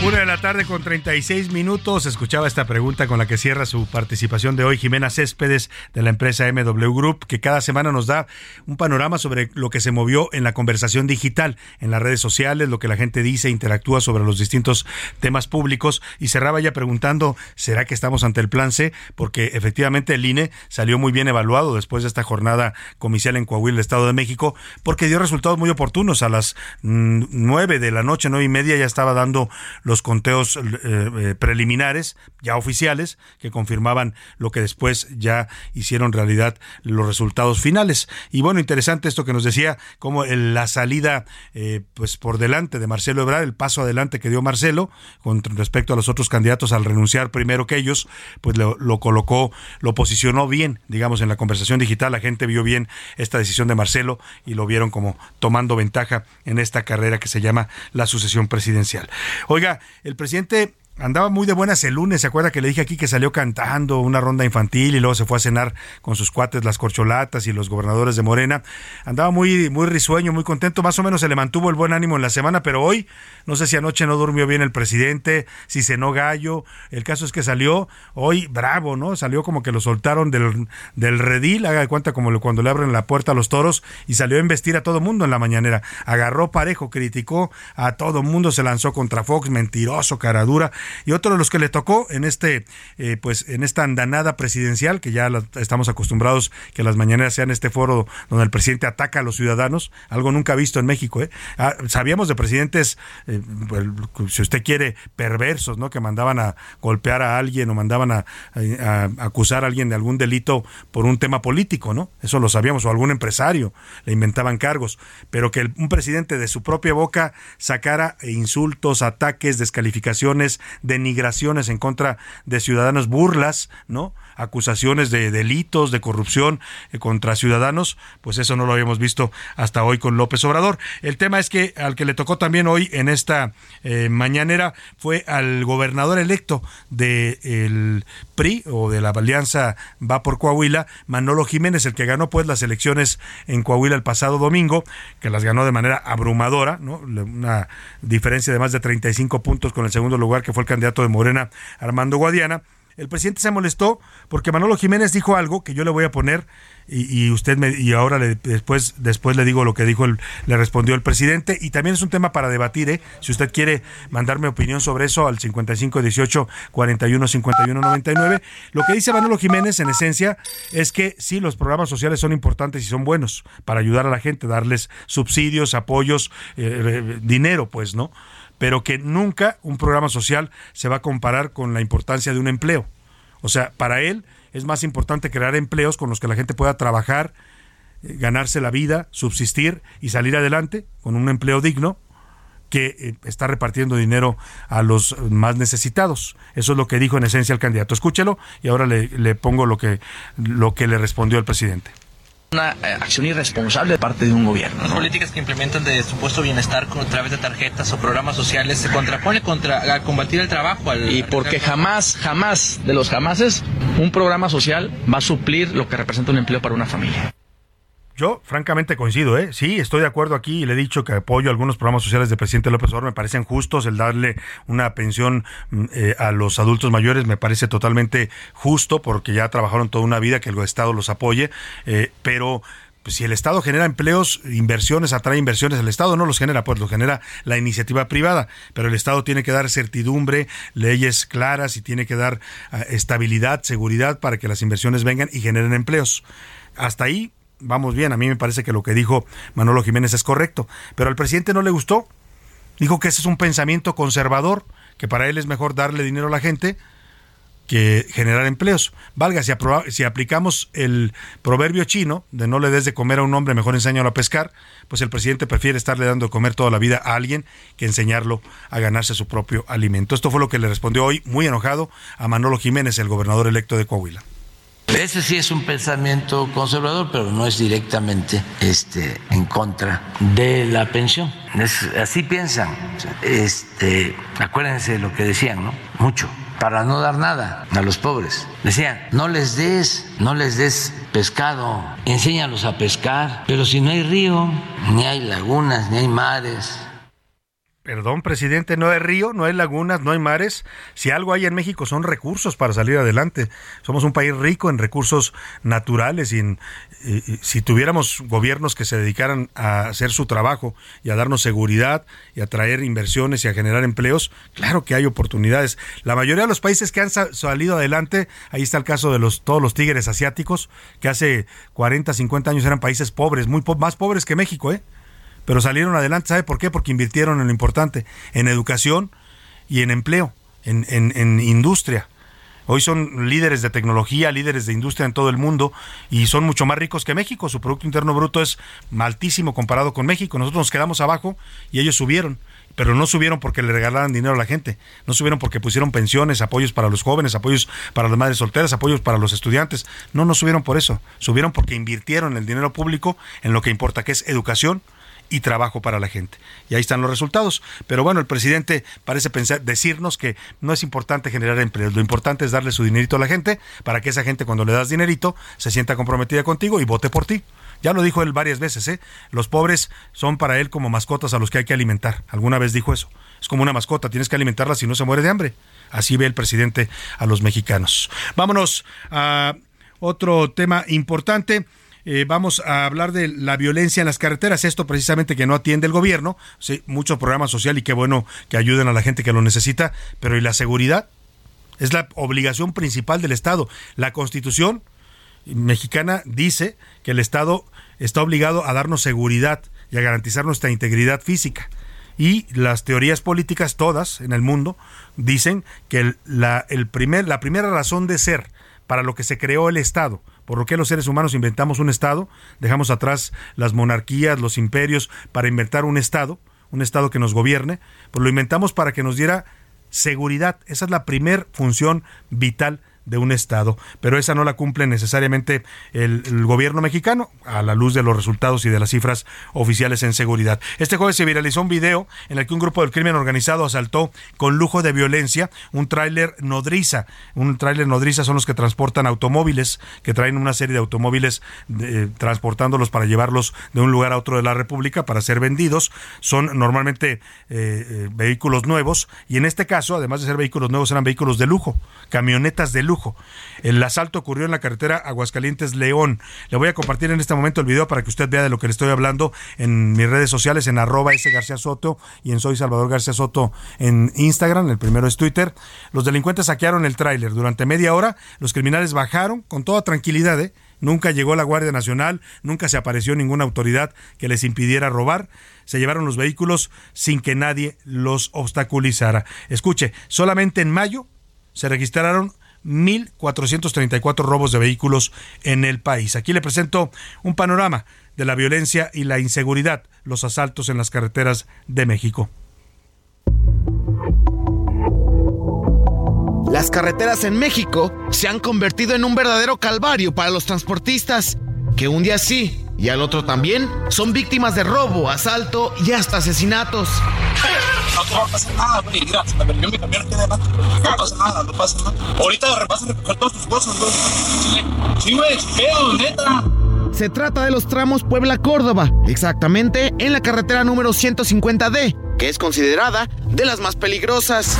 Una de la tarde con 36 minutos. Escuchaba esta pregunta con la que cierra su participación de hoy Jimena Céspedes de la empresa MW Group, que cada semana nos da un panorama sobre lo que se movió en la conversación digital, en las redes sociales, lo que la gente dice, interactúa sobre los distintos temas públicos. Y cerraba ya preguntando, ¿será que estamos ante el plan C? Porque efectivamente el INE salió muy bien evaluado después de esta jornada comicial en Coahuila, Estado de México, porque dio resultados muy oportunos. A las mm, nueve de la noche, nueve y media, ya estaba dando los conteos eh, eh, preliminares, ya oficiales, que confirmaban lo que después ya hicieron realidad los resultados finales. Y bueno, interesante esto que nos decía, como la salida eh, pues por delante de Marcelo Ebrard, el paso adelante que dio Marcelo con respecto a los otros candidatos al renunciar primero que ellos, pues lo, lo colocó, lo posicionó bien, digamos, en la conversación digital. La gente vio bien esta decisión de Marcelo y lo vieron como tomando ventaja en esta carrera que se llama la sucesión presidencial. Oiga, el presidente andaba muy de buenas el lunes, ¿se acuerda que le dije aquí que salió cantando una ronda infantil y luego se fue a cenar con sus cuates las corcholatas y los gobernadores de Morena? Andaba muy muy risueño, muy contento, más o menos se le mantuvo el buen ánimo en la semana, pero hoy no sé si anoche no durmió bien el presidente, si cenó gallo, el caso es que salió hoy bravo, ¿no? Salió como que lo soltaron del, del redil, haga de cuenta como cuando le abren la puerta a los toros y salió a investir a todo mundo en la mañanera, agarró parejo, criticó a todo mundo, se lanzó contra Fox, mentiroso, caradura y otro de los que le tocó en este, eh, pues en esta andanada presidencial, que ya estamos acostumbrados que las mañaneras sean este foro donde el presidente ataca a los ciudadanos, algo nunca visto en México. ¿eh? Ah, sabíamos de presidentes, eh, si usted quiere, perversos, ¿no? Que mandaban a golpear a alguien o mandaban a, acusar a alguien de algún delito por un tema político, ¿no? Eso lo sabíamos, o algún empresario, le inventaban cargos, pero que un presidente de su propia boca sacara insultos, ataques, descalificaciones, denigraciones en contra de ciudadanos, burlas, ¿no? Acusaciones de delitos, de corrupción eh, contra ciudadanos, pues eso no lo habíamos visto hasta hoy con López Obrador. El tema es que al que le tocó también hoy en esta eh, mañanera fue al gobernador electo del PRI o de la Alianza Va por Coahuila, Manolo Jiménez, el que ganó pues las elecciones en Coahuila el pasado domingo, que las ganó de manera abrumadora, ¿no? Una diferencia de más de 35 puntos con el segundo lugar que fue el candidato de Morena, Armando Guadiana. El presidente se molestó porque Manolo Jiménez dijo algo que yo le voy a poner y, usted me, y ahora le, después después le digo lo que dijo el, le respondió el presidente. Y también es un tema para debatir ¿eh? si usted quiere mandarme opinión sobre eso al 55 18 41 51 99 lo que dice Manolo Jiménez en esencia es que sí los programas sociales son importantes y son buenos para ayudar a la gente darles subsidios apoyos eh, eh, dinero pues no pero que nunca un programa social se va a comparar con la importancia de un empleo o sea para él es más importante crear empleos con los que la gente pueda trabajar, eh, ganarse la vida, subsistir y salir adelante con un empleo digno que eh, está repartiendo dinero a los más necesitados. Eso es lo que dijo en esencia el candidato. Escúchelo y ahora le, le pongo lo que, lo que le respondió el presidente una eh, acción irresponsable de parte de un gobierno. Las políticas que implementan de supuesto bienestar a través de tarjetas o programas sociales se contrapone contra a combatir el trabajo. y porque jamás, jamás de los jamases, un programa social va a suplir lo que representa un empleo para una familia. Yo, francamente, coincido, ¿eh? Sí, estoy de acuerdo aquí y le he dicho que apoyo algunos programas sociales del presidente López Obrador. Me parecen justos el darle una pensión mm, eh, a los adultos mayores. Me parece totalmente justo porque ya trabajaron toda una vida que el Estado los apoye. Eh, pero pues, si el Estado genera empleos, inversiones, atrae inversiones, el Estado no los genera, pues los genera la iniciativa privada, pero el Estado tiene que dar certidumbre, leyes claras y tiene que dar ah, estabilidad, seguridad para que las inversiones vengan y generen empleos. Hasta ahí vamos bien, a mí me parece que lo que dijo Manolo Jiménez es correcto, pero al presidente no le gustó. Dijo que ese es un pensamiento conservador, que para él es mejor darle dinero a la gente que generar empleos. Valga, si, si aplicamos el proverbio chino de no le des de comer a un hombre, mejor enséñalo a pescar, pues el presidente prefiere estarle dando de comer toda la vida a alguien que enseñarlo a ganarse su propio alimento. Esto fue lo que le respondió hoy, muy enojado, a Manolo Jiménez, el gobernador electo de Coahuila. Ese sí es un pensamiento conservador, pero no es directamente este, en contra de la pensión. así piensan. Este, acuérdense de lo que decían, ¿no? Mucho para no dar nada a los pobres. Decían, no les des, no les des pescado, enséñalos a pescar, pero si no hay río, ni hay lagunas, ni hay mares, Perdón, presidente, no hay río, no hay lagunas, no hay mares. Si algo hay en México son recursos para salir adelante. Somos un país rico en recursos naturales y, si tuviéramos gobiernos que se dedicaran a hacer su trabajo y a darnos seguridad y a traer inversiones y a generar empleos, claro que hay oportunidades. La mayoría de los países que han salido adelante, ahí está el caso de los todos los tigres asiáticos, que hace 40, 50 años eran países pobres, muy más pobres que México, ¿eh? Pero salieron adelante. ¿Sabe por qué? Porque invirtieron en lo importante, en educación y en empleo, en, en, industria. Hoy son líderes de tecnología, líderes de industria en todo el mundo y son mucho más ricos que México. Su Producto Interno Bruto es altísimo comparado con México. Nosotros nos quedamos abajo y ellos subieron. Pero no subieron porque le regalaran dinero a la gente. No subieron porque pusieron pensiones, apoyos para los jóvenes, apoyos para las madres solteras, apoyos para los estudiantes. No, no subieron por eso. Subieron porque invirtieron el dinero público en lo que importa, que es educación, y trabajo para la gente. Y ahí están los resultados. Pero bueno, el presidente parece pensar, decirnos que no es importante generar empleos, lo importante es darle su dinerito a la gente para que esa gente cuando le das dinerito se sienta comprometida contigo y vote por ti. Ya lo dijo él varias veces, ¿eh? Los pobres son para él como mascotas a los que hay que alimentar. Alguna vez dijo eso. Es como una mascota, tienes que alimentarla si no se muere de hambre. Así ve el presidente a los mexicanos. Vámonos a otro tema importante. Eh, vamos a hablar de la violencia en las carreteras, esto precisamente que no atiende el gobierno, sí, mucho programa social y qué bueno que ayuden a la gente que lo necesita, pero ¿y la seguridad? Es la obligación principal del Estado. La Constitución mexicana dice que el Estado está obligado a darnos seguridad y a garantizar nuestra integridad física. Y las teorías políticas todas en el mundo dicen que la, primera razón de ser para lo que se creó el Estado, por lo que los seres humanos inventamos un Estado, dejamos atrás las monarquías, los imperios, para inventar un Estado, un Estado que nos gobierne, pues lo inventamos para que nos diera seguridad. Esa es la primer función vital de un Estado, pero esa no la cumple necesariamente el, gobierno mexicano a la luz de los resultados y de las cifras oficiales en seguridad. Este jueves se viralizó un video en el que un grupo del crimen organizado asaltó con lujo de violencia un tráiler nodriza. Un tráiler nodriza son los que transportan automóviles, que traen una serie de automóviles eh, transportándolos para llevarlos de un lugar a otro de la República para ser vendidos. Son normalmente eh, eh, vehículos nuevos y en este caso, además de ser vehículos nuevos, eran vehículos de lujo, camionetas de lujo el asalto ocurrió en la carretera Aguascalientes-León. Le voy a compartir en este momento el video para que usted vea de lo que le estoy hablando en mis redes sociales, en arroba S García Soto y en Soy Salvador García Soto en Instagram. El primero es Twitter. Los delincuentes saquearon el tráiler. Durante media hora, los criminales bajaron con toda tranquilidad, ¿eh? Nunca llegó la Guardia Nacional, nunca se apareció ninguna autoridad que les impidiera robar. Se llevaron los vehículos sin que nadie los obstaculizara. Escuche, solamente en mayo se registraron 1.434 robos de vehículos en el país. Aquí le presento un panorama de la violencia y la inseguridad, los asaltos en las carreteras de México. Las carreteras en México se han convertido en un verdadero calvario para los transportistas, que un día sí y al otro también son víctimas de robo, asalto y hasta asesinatos. No te va a pasar nada, güey. Mira, se me perdió mi camión aquí adelante. No pasa nada, no pasa nada. Ahorita vas a recoger todas tus cosas, güey. Sí, güey, feo, neta. Se trata de los tramos Puebla-Córdoba, exactamente en la carretera número 150D, que es considerada de las más peligrosas.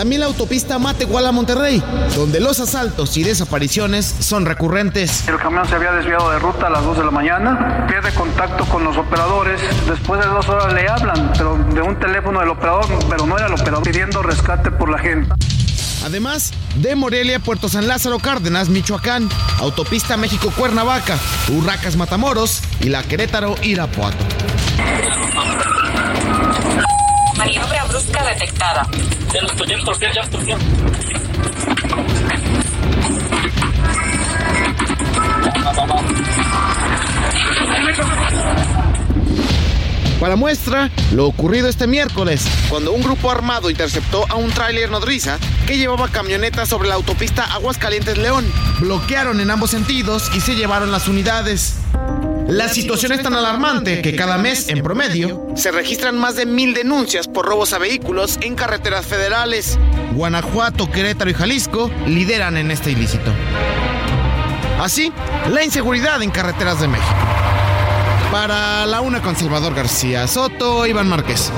También la autopista Matehuala-Monterrey, donde los asaltos y desapariciones son recurrentes. El camión se había desviado de ruta a las 2 de la mañana, pierde contacto con los operadores. Después de dos horas le hablan, pero de un teléfono del operador, pero no era el operador, pidiendo rescate por la gente. Además, de Morelia, Puerto San Lázaro, Cárdenas, Michoacán, Autopista México-Cuernavaca, Urracas, Matamoros y la Querétaro-Irapuato. Maniobra detectada. Ya ya ya. Para muestra, lo ocurrido este miércoles, cuando un grupo armado interceptó a un tráiler nodriza que llevaba camionetas sobre la autopista Aguascalientes-León. Bloquearon en ambos sentidos y se llevaron las unidades. La situación es tan alarmante que cada mes, en promedio, se registran más de mil denuncias por robos a vehículos en carreteras federales. Guanajuato, Querétaro y Jalisco lideran en este ilícito. Así, la inseguridad en carreteras de México. Para la una con Salvador García Soto, Iván Márquez.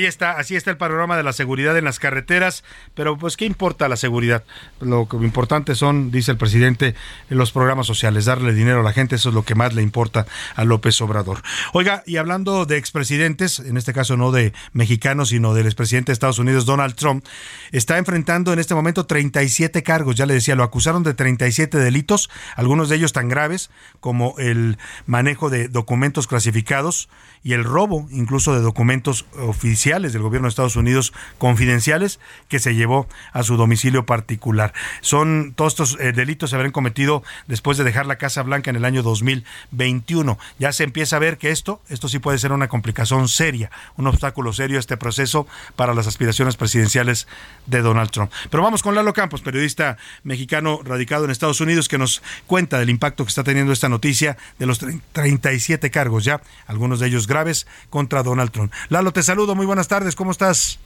Ahí está, así está el panorama de la seguridad en las carreteras, pero pues ¿qué importa la seguridad? Lo importante son, dice el presidente, los programas sociales, darle dinero a la gente, eso es lo que más le importa a López Obrador. Oiga, y hablando de expresidentes, en este caso no de mexicanos, sino del expresidente de Estados Unidos, Donald Trump, está enfrentando en este momento 37 cargos, ya le decía, lo acusaron de 37 delitos, algunos de ellos tan graves como el manejo de documentos clasificados y el robo incluso de documentos oficiales del gobierno de Estados Unidos confidenciales que se llevó a su domicilio particular. Son todos estos eh, delitos se habrán cometido después de dejar la Casa Blanca en el año 2021. Ya se empieza a ver que esto, esto sí puede ser una complicación seria, un obstáculo serio a este proceso para las aspiraciones presidenciales de Donald Trump. Pero vamos con Lalo Campos, periodista mexicano radicado en Estados Unidos, que nos cuenta del impacto que está teniendo esta noticia de los 37 cargos ya, algunos de ellos graves, contra Donald Trump. Lalo, te saludo, muy buenas tardes, ¿cómo estás?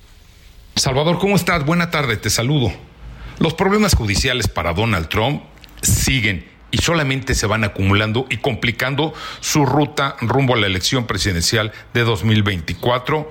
Salvador, ¿cómo estás? Buena tarde, te saludo. Los problemas judiciales para Donald Trump siguen y solamente se van acumulando y complicando su ruta rumbo a la elección presidencial de 2024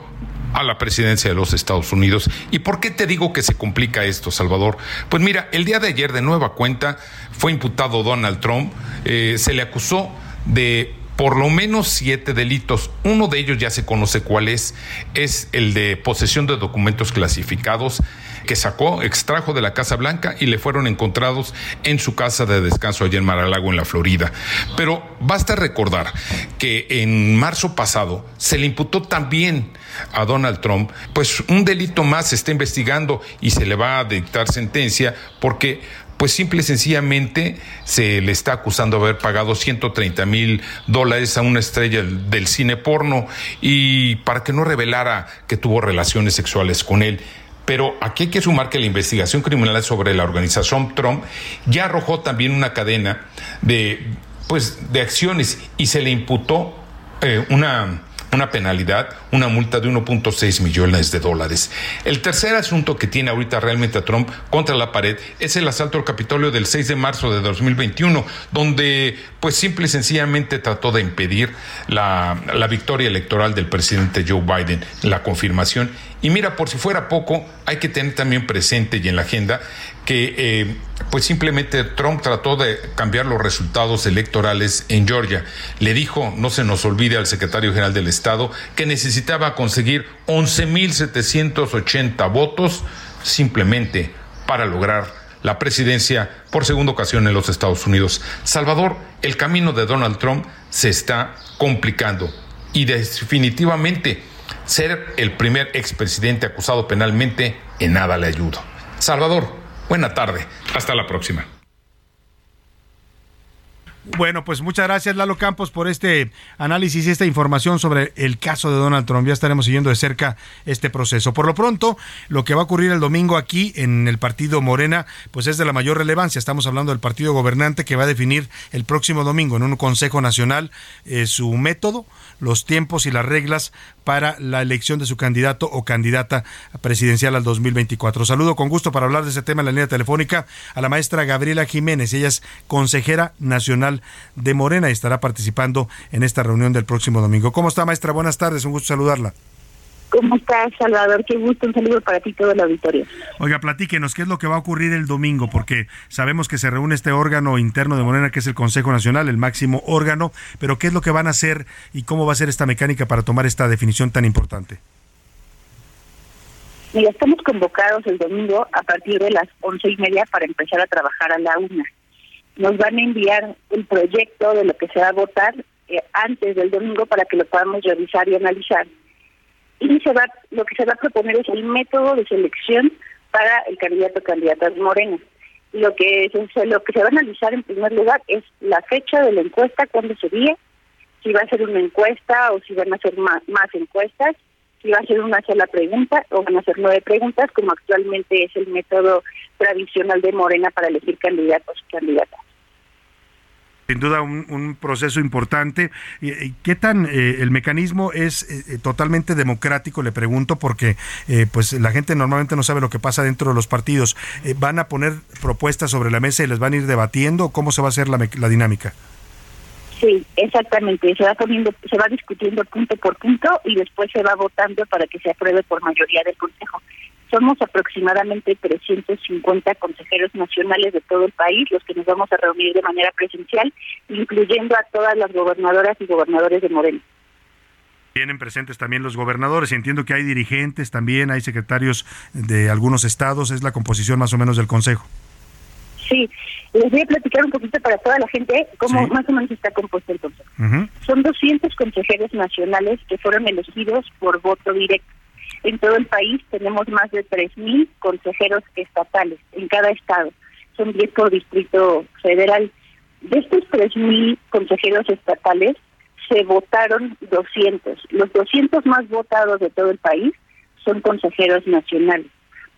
a la presidencia de los Estados Unidos. ¿Y por qué te digo que se complica esto, Salvador? Pues mira, el día de ayer de nueva cuenta fue imputado Donald Trump, eh, se le acusó de por lo menos siete delitos. Uno de ellos ya se conoce cuál es, es el de posesión de documentos clasificados que sacó, extrajo de la Casa Blanca y le fueron encontrados en su casa de descanso allá en Maralago, en la Florida. Pero basta recordar que en marzo pasado se le imputó también a Donald Trump, pues un delito más se está investigando y se le va a dictar sentencia porque pues simple y sencillamente se le está acusando de haber pagado 130 mil dólares a una estrella del cine porno y para que no revelara que tuvo relaciones sexuales con él. Pero aquí hay que sumar que la investigación criminal sobre la organización Trump ya arrojó también una cadena de, pues, de acciones y se le imputó eh, una una penalidad, una multa de 1.6 millones de dólares. El tercer asunto que tiene ahorita realmente a Trump contra la pared es el asalto al Capitolio del 6 de marzo de 2021, donde pues simple y sencillamente trató de impedir la, la victoria electoral del presidente Joe Biden, la confirmación. Y mira, por si fuera poco, hay que tener también presente y en la agenda que eh, pues simplemente Trump trató de cambiar los resultados electorales en Georgia. Le dijo, no se nos olvide al secretario general del Estado, que necesitaba conseguir 11.780 votos simplemente para lograr la presidencia por segunda ocasión en los Estados Unidos. Salvador, el camino de Donald Trump se está complicando y definitivamente ser el primer expresidente acusado penalmente en nada le ayuda. Salvador, Buena tarde. Hasta la próxima. Bueno, pues muchas gracias Lalo Campos por este análisis y esta información sobre el caso de Donald Trump. Ya estaremos siguiendo de cerca este proceso. Por lo pronto, lo que va a ocurrir el domingo aquí en el partido Morena, pues es de la mayor relevancia. Estamos hablando del partido gobernante que va a definir el próximo domingo en un Consejo Nacional eh, su método, los tiempos y las reglas para la elección de su candidato o candidata presidencial al 2024. Saludo con gusto para hablar de ese tema en la línea telefónica a la maestra Gabriela Jiménez. Ella es consejera nacional de Morena y estará participando en esta reunión del próximo domingo. ¿Cómo está, maestra? Buenas tardes, un gusto saludarla. ¿Cómo estás, Salvador? Qué gusto, un saludo para ti todo el auditorio. Oiga, platíquenos, ¿qué es lo que va a ocurrir el domingo? Porque sabemos que se reúne este órgano interno de Morena, que es el Consejo Nacional, el máximo órgano, pero ¿qué es lo que van a hacer y cómo va a ser esta mecánica para tomar esta definición tan importante? Mira, estamos convocados el domingo a partir de las once y media para empezar a trabajar a la una. Nos van a enviar el proyecto de lo que se va a votar eh, antes del domingo para que lo podamos revisar y analizar y se va, lo que se va a proponer es el método de selección para el candidato o candidata de Morena. Lo que, se, lo que se va a analizar en primer lugar es la fecha de la encuesta, cuándo sería, si va a ser una encuesta o si van a ser más, más encuestas, si va a ser una sola pregunta o van a ser nueve preguntas, como actualmente es el método tradicional de Morena para elegir candidatos y candidatas sin duda un, proceso importante. ¿Qué tan eh, el mecanismo es eh, totalmente democrático? Le pregunto porque eh, pues la gente normalmente no sabe lo que pasa dentro de los partidos. ¿Van a poner propuestas sobre la mesa y les van a ir debatiendo? ¿Cómo se va a hacer la, la dinámica? Sí, exactamente. Se va poniendo, se va discutiendo punto por punto y después se va votando para que se apruebe por mayoría del Consejo. Somos aproximadamente 350 consejeros nacionales de todo el país los que nos vamos a reunir de manera presencial, incluyendo a todas las gobernadoras y gobernadores de Moreno. Vienen presentes también los gobernadores. Entiendo que hay dirigentes también, hay secretarios de algunos estados. Es la composición más o menos del Consejo. Sí, les voy a platicar un poquito para toda la gente cómo más o menos está compuesto el Consejo. Son 200 consejeros nacionales que fueron elegidos por voto directo. En todo el país tenemos más de 3.000 consejeros estatales en cada estado. Son 10 por distrito federal. De estos 3.000 consejeros estatales se votaron 200. Los 200 más votados de todo el país son consejeros nacionales.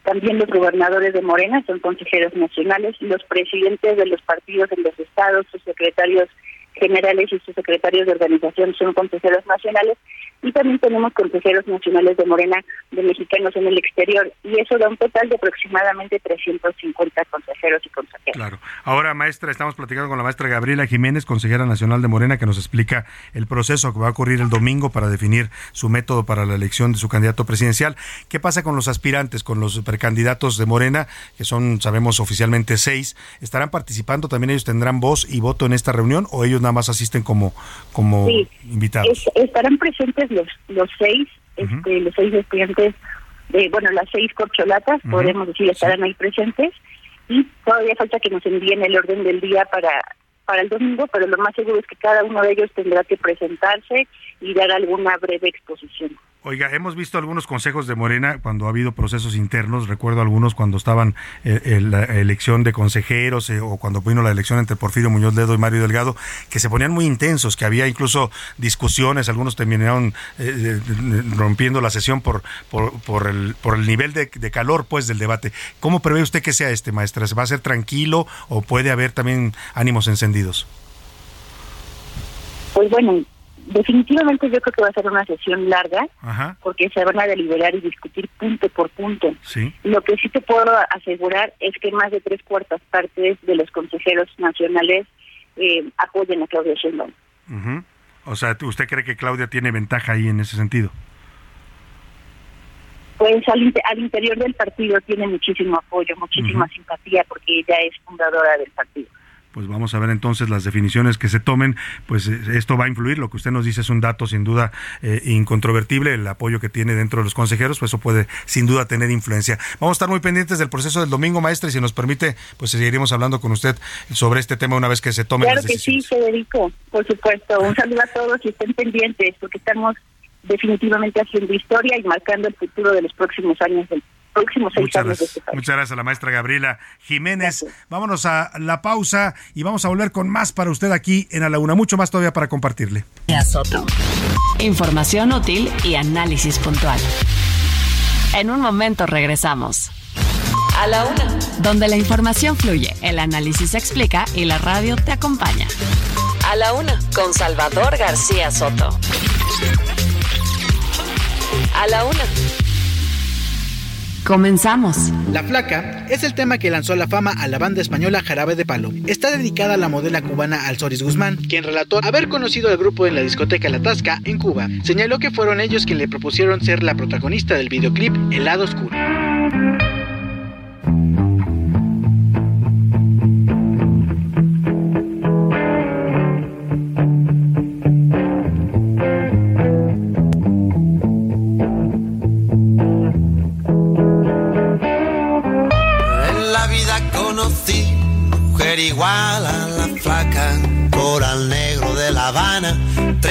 También los gobernadores de Morena son consejeros nacionales, los presidentes de los partidos en los estados, sus secretarios generales y sus secretarios de organización son consejeros nacionales y también tenemos consejeros nacionales de Morena de mexicanos en el exterior y eso da un total de aproximadamente 350 consejeros y consejeras. Claro. Ahora, maestra, estamos platicando con la maestra Gabriela Jiménez, consejera nacional de Morena, que nos explica el proceso que va a ocurrir el domingo para definir su método para la elección de su candidato presidencial. ¿Qué pasa con los aspirantes, con los precandidatos de Morena, que son, sabemos, oficialmente seis? ¿Estarán participando? ¿También ellos tendrán voz y voto en esta reunión o ellos nada más asisten como, como invitados? estarán presentes los, los seis, este, los seis estudiantes, de, bueno, las seis corcholatas, podemos decir, estarán ahí presentes. Y todavía falta que nos envíen el orden del día para para el domingo, pero lo más seguro es que cada uno de ellos tendrá que presentarse y dar alguna breve exposición. Oiga, hemos visto algunos consejos de Morena cuando ha habido procesos internos. Recuerdo algunos cuando estaban eh, en la elección de consejeros eh, o cuando vino la elección entre Porfirio Muñoz Ledo y Mario Delgado, que se ponían muy intensos, que había incluso discusiones. Algunos terminaron eh, rompiendo la sesión por, por, el, por el nivel de, calor pues del debate. ¿Cómo prevé usted que sea este, maestra? ¿Va a ser tranquilo o puede haber también ánimos encendidos? Pues bueno, definitivamente yo creo que va a ser una sesión larga, porque se van a deliberar y discutir punto por punto. Lo que sí te puedo asegurar es que más de tres cuartas partes de los consejeros nacionales eh, apoyen a Claudia Sheinbaum. O sea, ¿usted cree que Claudia tiene ventaja ahí en ese sentido? Pues al, al interior del partido tiene muchísimo apoyo, muchísima simpatía, porque ella es fundadora del partido pues vamos a ver entonces las definiciones que se tomen, pues eh, esto va a influir, lo que usted nos dice es un dato sin duda eh, incontrovertible, el apoyo que tiene dentro de los consejeros, pues eso puede sin duda tener influencia. Vamos a estar muy pendientes del proceso del domingo, maestra, y si nos permite, pues seguiremos hablando con usted sobre este tema una vez que se tomen claro que sí, Federico, por supuesto. Un saludo a todos y estén pendientes, porque estamos definitivamente haciendo historia y marcando el futuro de los próximos años del próximos seis muchas años gracias, este Muchas gracias a la maestra Gabriela Jiménez. Vámonos a la pausa y vamos a volver con más para usted aquí en A la Una. Mucho más todavía para compartirle. Información útil y análisis puntual. En un momento regresamos. A la Una. Donde la información fluye, el análisis se explica y la radio te acompaña. A la Una con Salvador García Soto. A la Una Comenzamos. La Flaca es el tema que lanzó la fama a la banda española Jarabe de Palo. Está dedicada a la modela cubana Alzoris Guzmán, quien relató haber conocido al grupo en la discoteca La Tasca en Cuba. Señaló que fueron ellos quienes le propusieron ser la protagonista del videoclip El lado oscuro.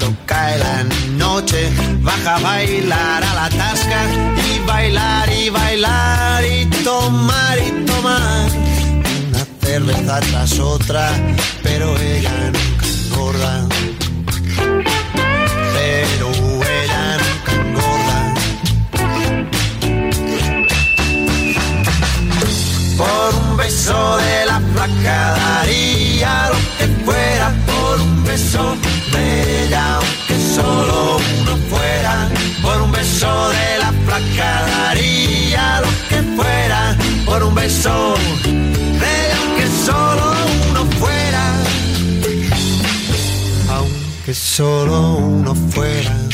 cuando cae la noche baja a bailar a la tasca y bailar y bailar y tomar y tomar una cerveza tras otra, pero ella nunca engorda. Pero ella nunca engorda. Por un beso de la flaca daría fuera por un beso placa daría lo que fuera, por un beso de aunque solo uno fuera, aunque solo uno fuera.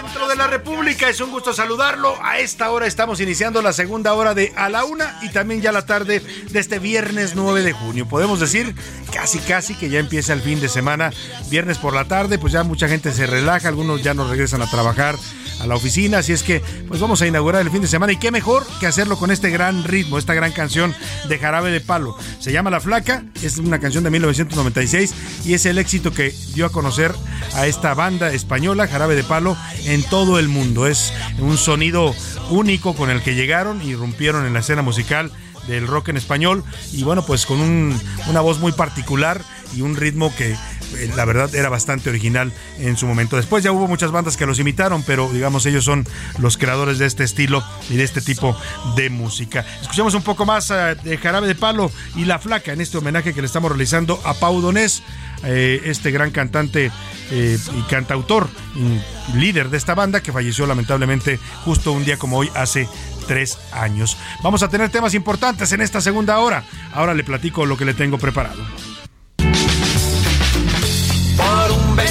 Centro de la República. Es un gusto saludarlo. A esta hora estamos iniciando la segunda hora de A la Una y también ya la tarde de este viernes 9 de junio. Podemos decir casi casi que ya empieza el fin de semana. Viernes por la tarde, pues ya mucha gente se relaja, algunos ya no regresan a trabajar a la oficina, así es que pues vamos a inaugurar el fin de semana y qué mejor que hacerlo con este gran ritmo, esta gran canción de Jarabe de Palo. Se llama La Flaca, es una canción de 1996 y es el éxito que dio a conocer a esta banda española, Jarabe de Palo, en todo el mundo. Es un sonido único con el que llegaron y rompieron en la escena musical del rock en español y bueno pues con una voz muy particular y un ritmo que eh, la verdad era bastante original en su momento. Después ya hubo muchas bandas que los imitaron, pero digamos ellos son los creadores de este estilo y de este tipo de música. Escuchemos un poco más eh, de Jarabe de Palo y La Flaca en este homenaje que le estamos realizando a Pau Donés, eh, este gran cantante y cantautor, líder de esta banda que falleció lamentablemente justo un día como hoy hace tres años. Vamos a tener temas importantes en esta segunda hora. Ahora le platico lo que le tengo preparado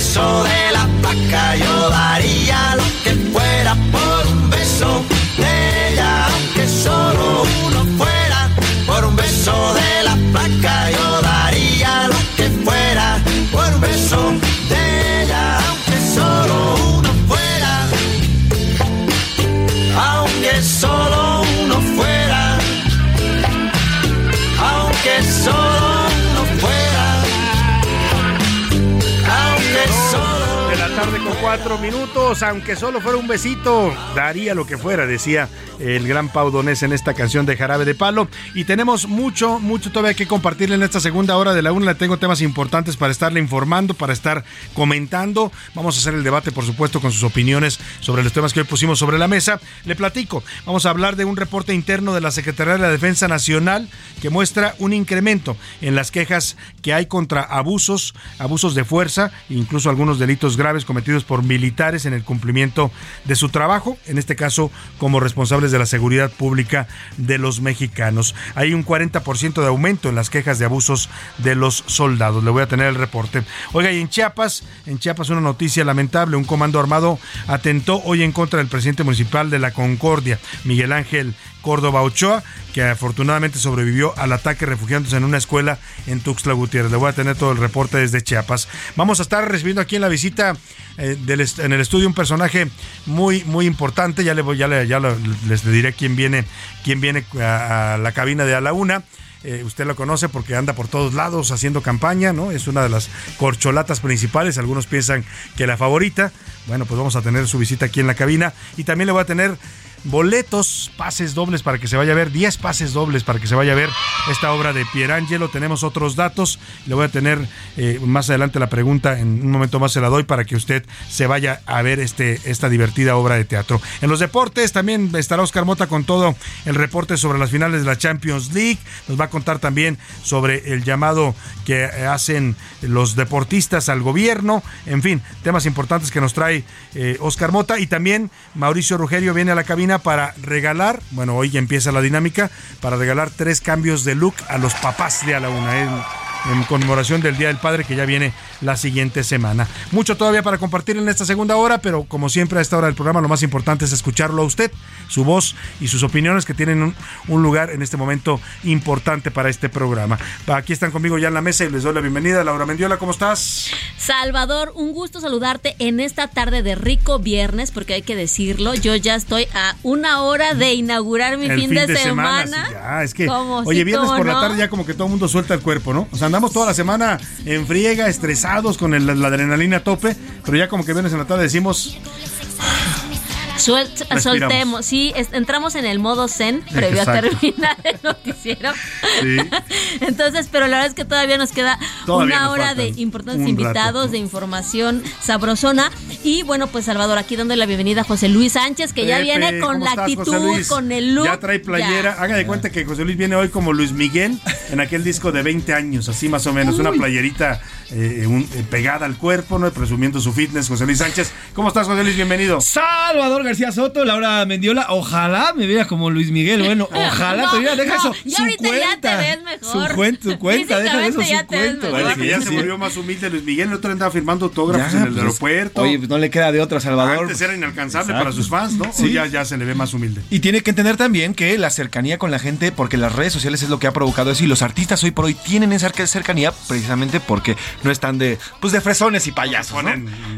beso de la placa yo daría lo que fuera por un beso de ella, aunque solo uno fuera, por un beso de la placa yo daría lo que fuera, por un beso cuatro minutos, aunque solo fuera un besito, daría lo que fuera, decía el gran Pau Donés en esta canción de Jarabe de Palo. Y tenemos mucho, mucho todavía que compartirle en esta segunda hora de la una. Le tengo temas importantes para estarle informando, para estar comentando. Vamos a hacer el debate, por supuesto, con sus opiniones sobre los temas que hoy pusimos sobre la mesa. Le platico, vamos a hablar de un reporte interno de la Secretaría de la Defensa Nacional que muestra un incremento en las quejas que hay contra abusos, abusos de fuerza, incluso algunos delitos graves cometidos por militares en el cumplimiento de su trabajo, en este caso como responsables de la seguridad pública de los mexicanos. Hay un 40% de aumento en las quejas de abusos de los soldados. Le voy a tener el reporte. Oiga, y en Chiapas, en Chiapas una noticia lamentable, un comando armado atentó hoy en contra del presidente municipal de la Concordia, Miguel Ángel Córdoba Ochoa, que afortunadamente sobrevivió al ataque refugiándose en una escuela en Tuxtla Gutiérrez. Le voy a tener todo el reporte desde Chiapas. Vamos a estar recibiendo aquí en la visita eh, en el estudio un personaje muy muy importante. Ya le voy, ya, ya les diré quién viene, quién viene a, a la cabina de a la una. Eh, usted lo conoce porque anda por todos lados haciendo campaña, ¿no? Es una de las corcholatas principales. Algunos piensan que la favorita. Bueno, pues vamos a tener su visita aquí en la cabina. Y también le voy a tener boletos, pases dobles para que se vaya a ver, 10 pases dobles para que se vaya a ver esta obra de Pierangelo. Tenemos otros datos, le voy a tener eh, más adelante la pregunta, en un momento más se la doy para que usted se vaya a ver este, esta divertida obra de teatro. En los deportes también estará Oscar Mota con todo el reporte sobre las finales de la Champions League, nos va a contar también sobre el llamado que hacen los deportistas al gobierno, en fin, temas importantes que nos trae eh, Oscar Mota y también Mauricio Rugerio viene a la cabina para regalar, bueno, hoy ya empieza la dinámica, para regalar tres cambios de look a los papás de a la una. ¿eh? En conmemoración del Día del Padre que ya viene la siguiente semana. Mucho todavía para compartir en esta segunda hora, pero como siempre a esta hora del programa lo más importante es escucharlo a usted, su voz y sus opiniones que tienen un, un lugar en este momento importante para este programa. Aquí están conmigo ya en la mesa y les doy la bienvenida. Laura Mendiola, ¿cómo estás? Salvador, un gusto saludarte en esta tarde de rico viernes, porque hay que decirlo, yo ya estoy a una hora de inaugurar mi fin, de, semana. ya, es que, oye, viernes por la tarde ya como que todo el mundo suelta el cuerpo, ¿no? O sea, andamos toda la semana en friega, estresados con el, la adrenalina a tope, pero ya como que viernes en la tarde decimos... soltemos, sí, entramos en el modo zen previo a terminar el noticiero. Sí. Entonces, pero la verdad es que todavía nos queda una hora de importantes invitados, de información sabrosona. Y bueno, pues Salvador, aquí dando la bienvenida a José Luis Sánchez, que ya viene con la actitud, con el look. Ya trae playera. Haga de cuenta que José Luis viene hoy como Luis Miguel en aquel disco de 20 años, así más o menos, una playerita eh, eh, pegada al cuerpo, ¿no? Presumiendo su fitness, José Luis Sánchez. ¿Cómo estás, José Luis? Bienvenido. Salvador García Soto, Laura Mendiola. Ojalá me vea como Luis Miguel. Bueno, ojalá, no, deja no, eso. Su ahorita cuenta, ya te ves mejor. Su, cuenta, su cuenta, deja eso, su cuenta. Vale, que ya se volvió más humilde Luis Miguel. El otro andaba firmando autógrafos en el pues, aeropuerto. Oye, pues no le queda de otra, Salvador. Antes era inalcanzable para sus fans, ¿no? Sí. ya, ya se le ve más humilde. Y tiene que entender también que la cercanía con la gente, porque las redes sociales es lo que ha provocado eso. Y los artistas hoy por hoy tienen esa cercanía precisamente porque no están de pues de fresones y payasos. ¿no?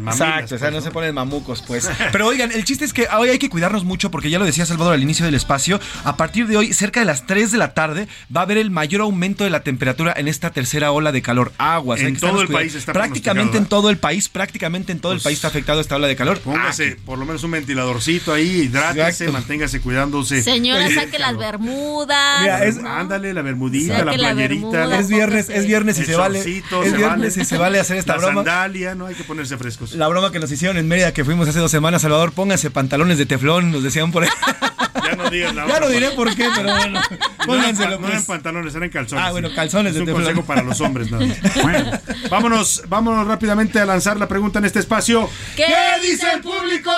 Exacto, o sea, no se ponen mamucos, pues. Pero oigan, el chiste es que hoy hay que cuidarnos mucho porque ya lo decía Salvador al inicio del espacio. A partir de hoy, cerca de las 3 de la tarde, va a haber el mayor aumento de la temperatura en esta tercera ola de calor. Aguas. En todo el país está Prácticamente en todo el país, prácticamente en todo el pues país está afectado esta ola de calor. Póngase por lo menos un ventiladorcito ahí, hidrátese, manténgase cuidándose. Señora, saque las bermudas. Mira, es, ándale, la bermudita, la playerita. es viernes, es viernes y se vale. Es viernes y se vale hacer esta la sandalia, no hay que ponerse frescos. La broma que nos hicieron en Mérida que fuimos hace dos semanas, Salvador, póngase pantalones de teflón, nos decían por ahí. ya no digan la Ya no diré por qué, pero bueno. Pónganselo. No, eran pantalones, eran calzones. Ah, bueno, calzones. Es un consejo para los hombres. ¿no? bueno, vámonos, vámonos rápidamente a lanzar la pregunta en este espacio. ¿Qué, dice el público?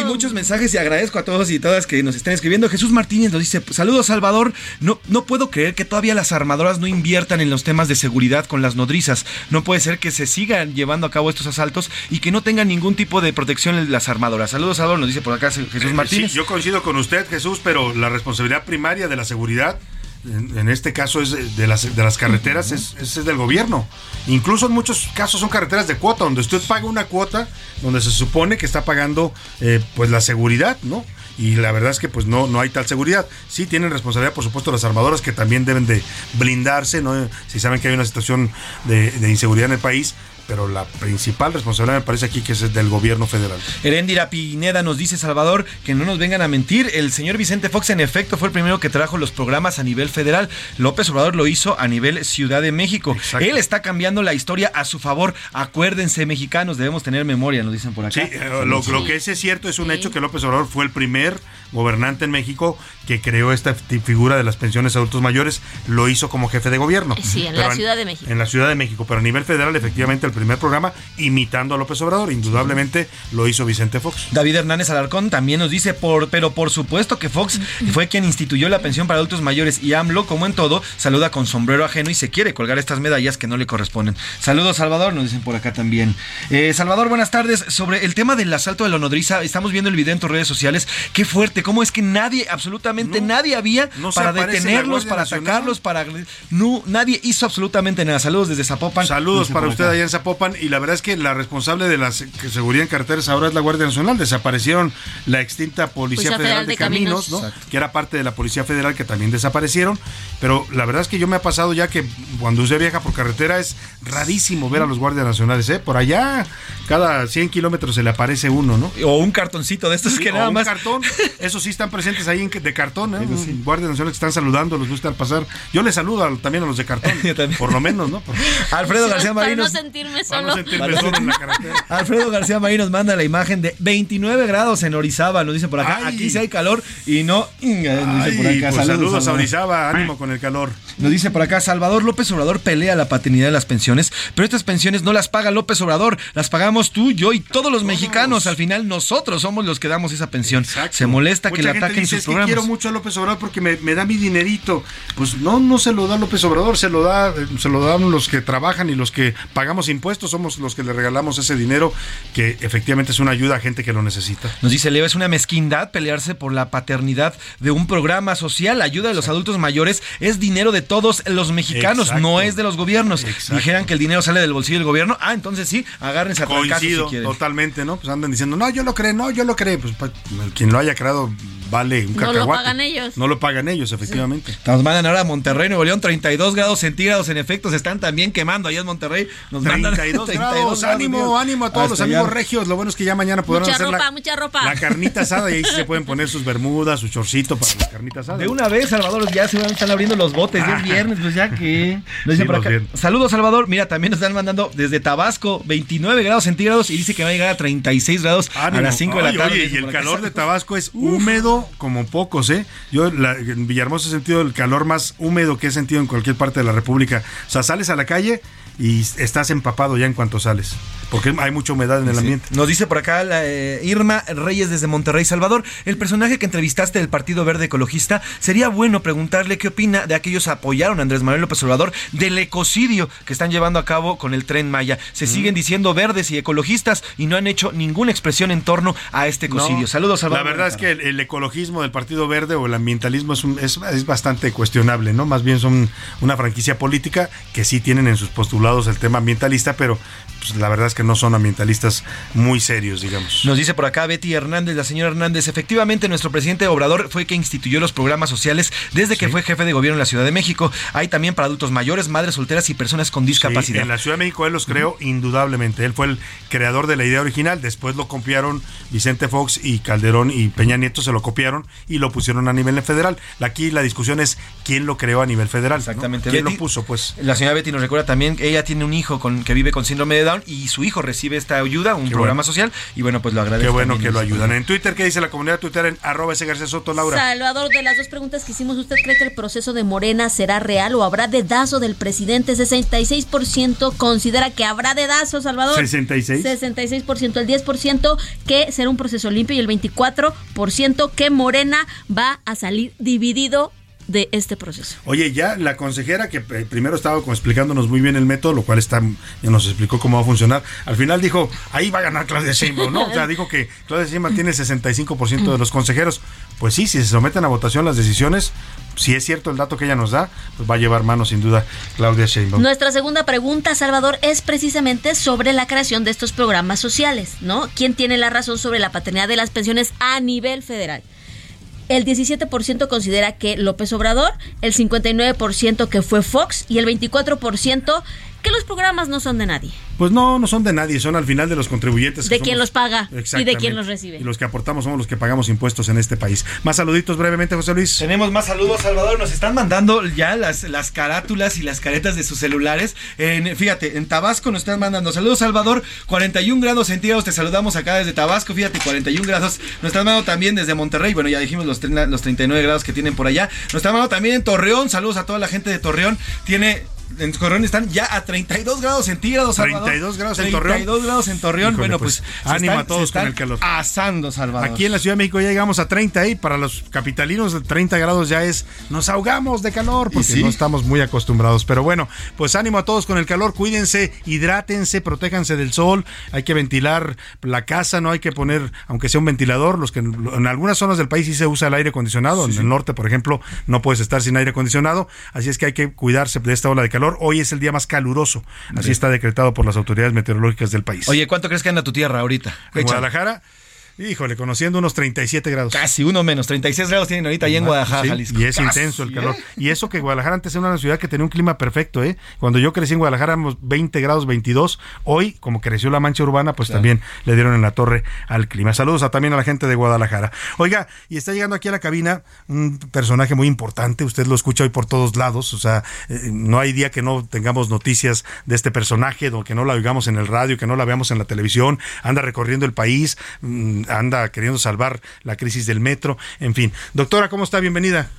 Y muchos mensajes y agradezco a todos y todas que nos estén escribiendo. Jesús Martínez nos dice, saludos Salvador, no, no puedo creer que todavía las armadoras no inviertan en los temas de seguridad con las nodrizas. No puede ser que se sigan llevando a cabo estos asaltos y que no tengan ningún tipo de protección en las armadoras. Saludos Salvador, nos dice por acá Jesús Eh, Martínez. sí, yo coincido con usted, Jesús, pero la responsabilidad primaria de la seguridad, en, en este caso es de- de las, de las carreteras, es, es del gobierno. Incluso en muchos casos son carreteras de cuota, donde usted paga una cuota, donde se supone que está pagando eh, pues la seguridad, ¿no? Y la verdad es que pues no, no hay tal seguridad. Sí tienen responsabilidad, por supuesto, las armadoras que también deben de blindarse, ¿no? Si saben que hay una situación de, de inseguridad en el país, pero la principal responsabilidad me parece aquí que es del gobierno federal. Heréndira Pineda nos dice, Salvador, que no nos vengan a mentir. El señor Vicente Fox, en efecto, fue el primero que trajo los programas a nivel federal. López Obrador lo hizo a nivel Ciudad de México. Él está cambiando la historia a su favor. Acuérdense, mexicanos, debemos tener memoria, nos dicen por acá. Sí, eh, lo, lo que es, es cierto es un hecho que López Obrador fue el primer gobernante en México que creó esta fi- figura de las pensiones a adultos mayores, lo hizo como jefe de gobierno. Sí, en Pero la Ciudad de México. En la Ciudad de México, pero a nivel federal, efectivamente, el primer programa imitando a López Obrador, indudablemente lo hizo Vicente Fox. David Hernández Alarcón también nos dice, por, pero por supuesto que Fox fue quien instituyó la pensión para adultos mayores y AMLO, como en todo, saluda con sombrero ajeno y se quiere colgar estas medallas que no le corresponden. Saludos, Salvador, nos dicen por acá también. Eh, Salvador, buenas tardes. Sobre el tema del asalto de la nodriza, estamos viendo el video en tus redes sociales. Qué fuerte, cómo es que nadie, absolutamente nadie había no para detenerlos, para Nacional. atacarlos, para... No, nadie hizo absolutamente nada. Saludos desde Zapopan. Saludos para usted allá en Zapopan. Y la verdad es que la responsable de la seguridad en carreteras ahora es la Guardia Nacional. Desaparecieron la extinta Policía, Federal, de, Caminos, ¿no? que era parte de la Policía Federal que también desaparecieron. Pero la verdad es que yo me ha pasado ya que cuando usted viaja por carretera es rarísimo ver a los guardias nacionales. ¿eh? Por allá, cada 100 kilómetros se le aparece uno, ¿no? O un cartoncito de estos Sí, que o nada un más. cartón. Esos sí están presentes ahí en, de cartón, ¿eh? Guardias nacionales que están saludando, les gusta al pasar. Yo les saludo al- también a los de cartón. Por lo menos, ¿no? Por- Alfredo García Para Marinos. no sentirme Para no solo. sentirme solo en la carretera. Alfredo García Marín nos manda la imagen de 29 grados en Orizaba, nos dice por acá. Ay. Aquí sí hay calor y no. eh, Nos dice por Ay, acá. pues saludos a. Orizaba, ánimo con el calor. Nos dice por acá, Salvador López Obrador pelea la paternidad de las pensiones, pero estas pensiones no las paga López Obrador, las pagamos tú, yo y todos los mexicanos. Al final nosotros somos los que damos esa pensión. Se molesta que le ataquen dice, sus es que programas. quiero mucho a López Obrador porque me, me da mi dinerito. Pues no, no se lo da López Obrador, se lo da, eh, se lo dan los que trabajan y los que pagamos impuestos, somos los que le regalamos ese dinero que efectivamente es una ayuda a gente que lo necesita. Nos dice Leo, es una mezquindad pelearse por la paternidad de un programa social. La ayuda de los adultos mayores es dinero de todos los mexicanos, Exacto. no es de los gobiernos. Dijeran que el dinero sale del bolsillo del gobierno. Ah, entonces sí, agárrense a trancazos si Coincido quieren. totalmente, ¿no? Pues andan diciendo, no, yo lo creo, no, yo lo creo. Pues pa- quien lo haya creado vale un No lo cacahuate. pagan ellos. No lo pagan ellos, efectivamente. Nos mandan ahora a Monterrey, Nuevo León, 32 grados centígrados. En efecto, se están también quemando allá en Monterrey. Nos mandan 32 grados, ánimo, Dios. ánimo a todos los amigos regios. Lo bueno es que ya mañana podrán Mucha hacer ropa, la, mucha ropa. la carnita asada y ahí sí se pueden poner sus bermudas, su chorcito para las carnitas asadas. De una vez, Salvador, ya se van, están abriendo los botes. Ya es viernes, pues ya que. Sí. Saludos, Salvador. Mira, también nos están mandando desde Tabasco 29 grados centígrados y dice que va a llegar a 36 grados a las 5 de la tarde. oye, y el calor de Tabasco es húmedo como pocos, ¿eh? Yo la- en Villahermosa he sentido el calor más húmedo que he sentido en cualquier parte de la República. O sea, sales a la calle y estás empapado ya en cuanto sales, porque hay mucha humedad en el Sí. ambiente. Nos dice por acá la, eh, Irma Reyes desde Monterrey, Salvador. El personaje que entrevistaste del Partido Verde Ecologista, sería bueno preguntarle qué opina de aquellos que apoyaron a Andrés Manuel López Obrador del ecocidio que están llevando a cabo con el tren Maya. Se siguen diciendo verdes y ecologistas y no han hecho ninguna expresión en torno a este ecocidio. No, Saludos, Salvador. La verdad es que el, el ecologismo del Partido Verde o el ambientalismo es, un- es, es bastante cuestionable, ¿no? Más bien son una franquicia política que sí tienen en sus postulados el tema ambientalista, pero pues, la verdad es que no son ambientalistas muy serios, digamos. Nos dice por acá Betty Hernández, la señora Hernández, efectivamente nuestro presidente Obrador fue quien instituyó los programas sociales desde que fue jefe de gobierno en la Ciudad de México. Hay también para adultos mayores, madres solteras y personas con Sí, discapacidad. en la Ciudad de México él los creó indudablemente. Él fue el creador de la idea original. Después lo copiaron Vicente Fox y Calderón y Peña Nieto se lo copiaron y lo pusieron a nivel federal. Aquí la discusión es quién lo creó a nivel federal. ¿no? Exactamente. ¿Quién Betty- lo puso, pues? La señora Betty nos recuerda también que ella tiene un hijo con, que vive con síndrome de Down y su hijo recibe esta ayuda, un programa social, y bueno, pues lo agradezco. Qué bueno que lo ayudan. En Twitter, ¿qué dice la comunidad Twitter en arroba ese García Soto, Laura? Salvador, de las dos preguntas que hicimos, ¿usted cree que el proceso de Morena será real o habrá dedazo del presidente? 66% considera que habrá dedazo, Salvador. 66. 66%, el 10% que será un proceso limpio y el 24% que Morena va a salir dividido de este proceso. Oye, ya la consejera que eh, primero estaba explicándonos muy bien el método, lo cual está ya nos explicó cómo va a funcionar. Al final dijo, ahí va a ganar Claudia Sheinbaum, ¿no? O sea, dijo que Claudia Sheinbaum tiene 65% de los consejeros. Pues sí, si se someten a votación las decisiones, si es cierto el dato que ella nos da, pues va a llevar mano sin duda Claudia Sheinbaum. Nuestra segunda pregunta, Salvador, es precisamente sobre la creación de estos programas sociales, ¿no? ¿Quién tiene la razón sobre la paternidad de las pensiones a nivel federal? El 17% considera que López Obrador, el 59% que fue Fox y el 24% que los programas no son de nadie. Pues no, no son de nadie, son al final de los contribuyentes. de quien los paga y de quien los recibe. Y los que aportamos somos los que pagamos impuestos en este país. Más saluditos brevemente, José Luis. Tenemos más saludos, Salvador. Nos están mandando ya las, las carátulas y las caretas de sus celulares. En, fíjate, en Tabasco nos están mandando saludos, Salvador. 41 grados centígrados, te saludamos acá desde Tabasco. Fíjate, 41 grados. Nos están mandando también desde Monterrey. Bueno, ya dijimos los, los 39 grados que tienen por allá. Nos están mandando también en Torreón. Saludos a toda la gente de Torreón. Tiene en Torreón están ya a 32 grados centígrados. 32 grados en Torreón. 32 grados en Torreón. bueno, pues, pues ánimo a todos con el calor. Asando, Salvador. Aquí en la Ciudad de México ya llegamos a 30 y para los capitalinos 30 grados ya es nos ahogamos de calor porque no estamos muy acostumbrados. Pero bueno, pues ánimo a todos con el calor. Cuídense, hidrátense, protéjanse del sol. Hay que ventilar la casa, no hay que poner, aunque sea un ventilador, los que en algunas zonas del país sí se usa el aire acondicionado. en el norte, por ejemplo, no puedes estar sin aire acondicionado. Así es que hay que cuidarse de esta ola de calor Hoy es el día más caluroso. Así está decretado por las autoridades meteorológicas del país. Oye, ¿cuánto crees que anda tu tierra ahorita? En Guadalajara. Híjole, conociendo unos 37 grados. Casi uno menos, 36 grados tienen ahorita ahí en Guadalajara, Y es intenso el calor. ¿eh? Y eso que Guadalajara antes era una ciudad que tenía un clima perfecto, ¿eh? Cuando yo crecí en Guadalajara, éramos 20 grados 22. Hoy, como creció la mancha urbana, pues también le dieron en la torre al clima. Saludos a, también a la gente de Guadalajara. Oiga, y está llegando aquí a la cabina un personaje muy importante. Usted lo escucha hoy por todos lados. O sea, eh, no hay día que no tengamos noticias de este personaje, que no la oigamos en el radio, que no la veamos en la televisión. Anda recorriendo el país. Mm, anda queriendo salvar la crisis del metro, en fin. Doctora, ¿cómo está? Bienvenida.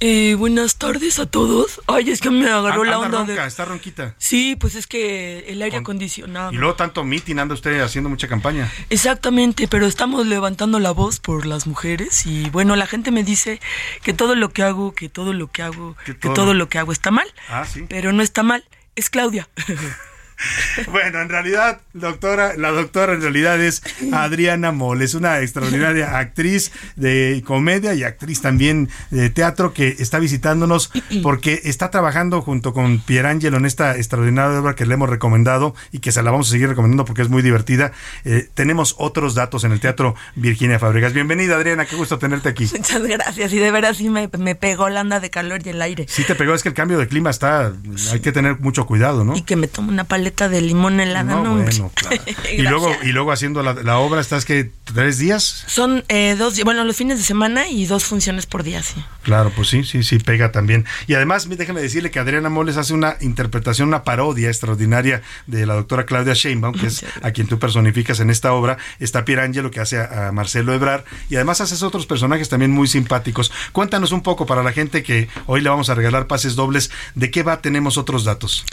Eh, buenas tardes a todos. Ay, es que me agarró la onda ronca, Está ronquita. Sí, pues es que el aire acondicionado. Y luego tanto meeting anda usted haciendo mucha campaña. Exactamente, pero estamos levantando la voz por las mujeres y bueno, la gente me dice que todo lo que hago, que todo lo que hago, que todo, lo que hago está mal. Ah, sí. Pero no está mal, es Claudia. Bueno, en realidad, doctora, la doctora en realidad es Adriana Moles, una extraordinaria actriz de comedia y actriz también de teatro que está visitándonos porque está trabajando junto con Pierangelo en esta extraordinaria obra que le hemos recomendado y que se la vamos a seguir recomendando porque es muy divertida. Eh, tenemos otros datos en el Teatro Virginia Fabregas. Bienvenida, Adriana, qué gusto tenerte aquí. Muchas gracias. Y de veras sí me, pegó la onda de calor y el aire. Sí te pegó, es que el cambio de clima está, hay que tener mucho cuidado, ¿no? Y que me tomo una paleta de limón helada, ¿no? Bueno, claro. y, luego, y luego haciendo la, obra, ¿estás que tres días? Son eh, dos, bueno, los fines de semana y dos funciones por día, sí. Claro, pues sí, sí, sí, pega también. Y además, déjeme decirle que Adriana Moles hace una interpretación, una parodia extraordinaria de la doctora Claudia Sheinbaum, que es a quien tú personificas en esta obra. Está Pierangelo, que hace a, a Marcelo Ebrar. Y además haces otros personajes también muy simpáticos. Cuéntanos un poco para la gente que hoy le vamos a regalar pases dobles. ¿De qué va? Tenemos otros datos.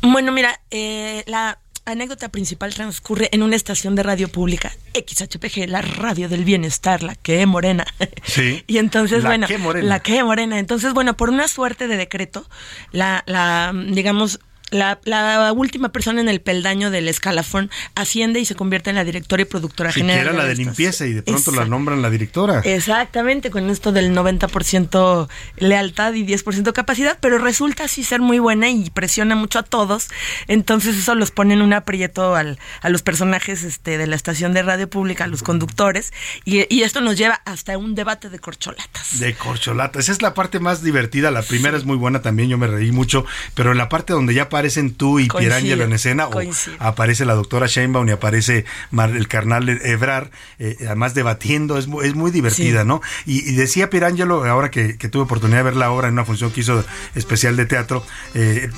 Bueno, mira, eh, eh, la anécdota principal transcurre en una estación de radio pública, XHPG, la radio del bienestar, la que morena. Sí. y entonces, la bueno, que morena. la que morena. Entonces, bueno, por una suerte de decreto, la, la digamos, la, última persona en el peldaño del escalafón asciende y se convierte en la directora y productora general. Era la de limpieza y de pronto la nombran la directora. Exactamente, con esto del 90% lealtad y 10% capacidad, pero resulta así ser muy buena y presiona mucho a todos. Entonces eso los pone en un aprieto al, a los personajes este, de la estación de radio pública, a los conductores, y, y, esto nos lleva hasta un debate de corcholatas. De corcholatas, esa es la parte más divertida. La primera es muy buena también, yo me reí mucho, pero en la parte donde ya aparecen tú y Pierangelo en escena, o aparece la doctora Sheinbaum y aparece el carnal Ebrar, eh, además debatiendo, es, es muy divertida, ¿no? Y, decía Pierangelo, ahora que, tuve oportunidad de ver la obra en una función que hizo especial de teatro, eh,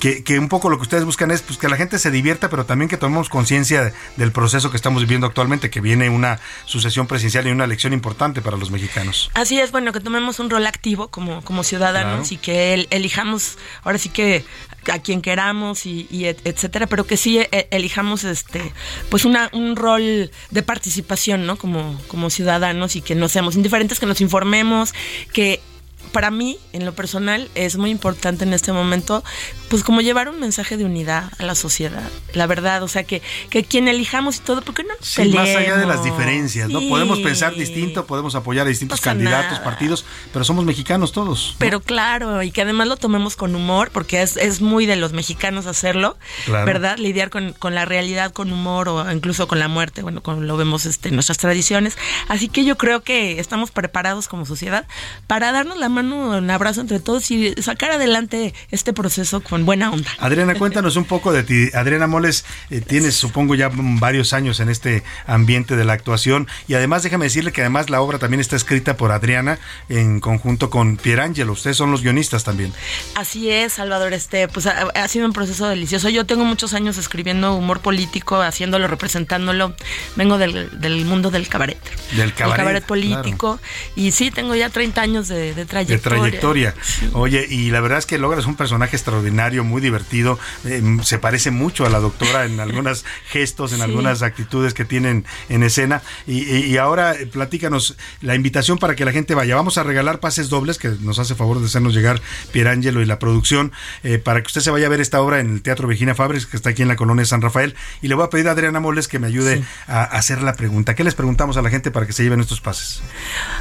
que, un poco lo que ustedes buscan es pues, que la gente se divierta, pero también que tomemos conciencia del proceso que estamos viviendo actualmente, que viene una sucesión presidencial y una elección importante para los mexicanos. Así es, bueno, que tomemos un rol activo como, como ciudadanos y que elijamos, ahora sí que a quien queramos y, etcétera, pero que sí e, elijamos este pues una, un rol de participación, ¿no? Como, como ciudadanos y que no seamos indiferentes, que nos informemos, que para mí, en lo personal, es muy importante en este momento, pues como llevar un mensaje de unidad a la sociedad, la verdad, o sea, que, que quien elijamos y todo, porque no sí, más allá de las diferencias, ¿no? Podemos pensar distinto, podemos apoyar a distintos candidatos, partidos, pero somos mexicanos todos. Pero claro, y que además lo tomemos con humor, porque es, es muy de los mexicanos hacerlo, ¿verdad? Lidiar con, con, la realidad con humor o incluso con la muerte, bueno, como lo vemos este, en nuestras tradiciones. Así que yo creo que estamos preparados como sociedad para darnos la mano un abrazo entre todos y sacar adelante este proceso con buena onda. Adriana, cuéntanos un poco de ti. Adriana Moles, eh, tienes supongo ya varios años en este ambiente de la actuación y además déjame decirle que además la obra también está escrita por Adriana en conjunto con Pierangelo. Ustedes son los guionistas también. Así es, Salvador. Este, pues ha, sido un proceso delicioso. Yo tengo muchos años escribiendo humor político, haciéndolo, representándolo. Vengo del, mundo del cabaret. Del cabaret. cabaret político. Y sí, tengo ya 30 años de, de trayectoria trayectoria. Oye, y la verdad es que logras un personaje extraordinario, muy divertido. Em, se parece mucho a la doctora en algunos gestos, en algunas actitudes que tienen en escena. Y, ahora eh, platícanos la invitación para que la gente vaya. Vamos a regalar pases dobles, que nos hace favor de hacernos llegar Pierangelo y la producción, eh, para que usted se vaya a ver esta obra en el Teatro Virginia Fabres, que está aquí en la colonia de San Rafael. Y le voy a pedir a Adriana Moles que me ayude a hacer la pregunta. ¿Qué les preguntamos a la gente para que se lleven estos pases?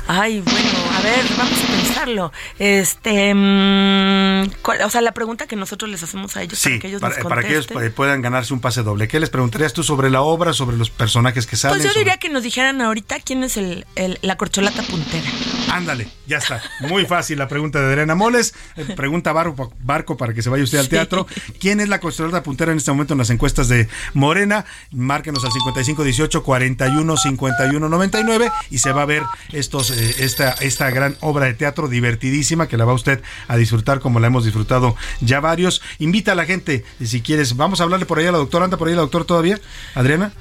Ay, bueno, a ver, vamos a pensarlo. Este, mm, o sea, la pregunta que nosotros les hacemos a ellos para que ellos para, que ellos puedan ganarse un pase doble. ¿Qué les preguntarías tú sobre la obra, sobre los personajes que salen? Pues yo diría que nos dijeran ahorita quién es el, la corcholata puntera. Ándale, ya está. Muy fácil la pregunta de Adriana Moles. Eh, pregunta Barco, Barco para que se vaya usted al teatro. ¿Quién es la corcholata puntera en este momento en las encuestas de Morena? Márquenos al 5518 41 51 99 y se va a ver estos, eh, esta, esta gran obra de teatro divertidísima que la va usted a disfrutar como la hemos disfrutado ya varios. Invita a la gente, si quieres, vamos a hablarle por ahí a la doctora. ¿Anda por ahí la doctora todavía? Adriana.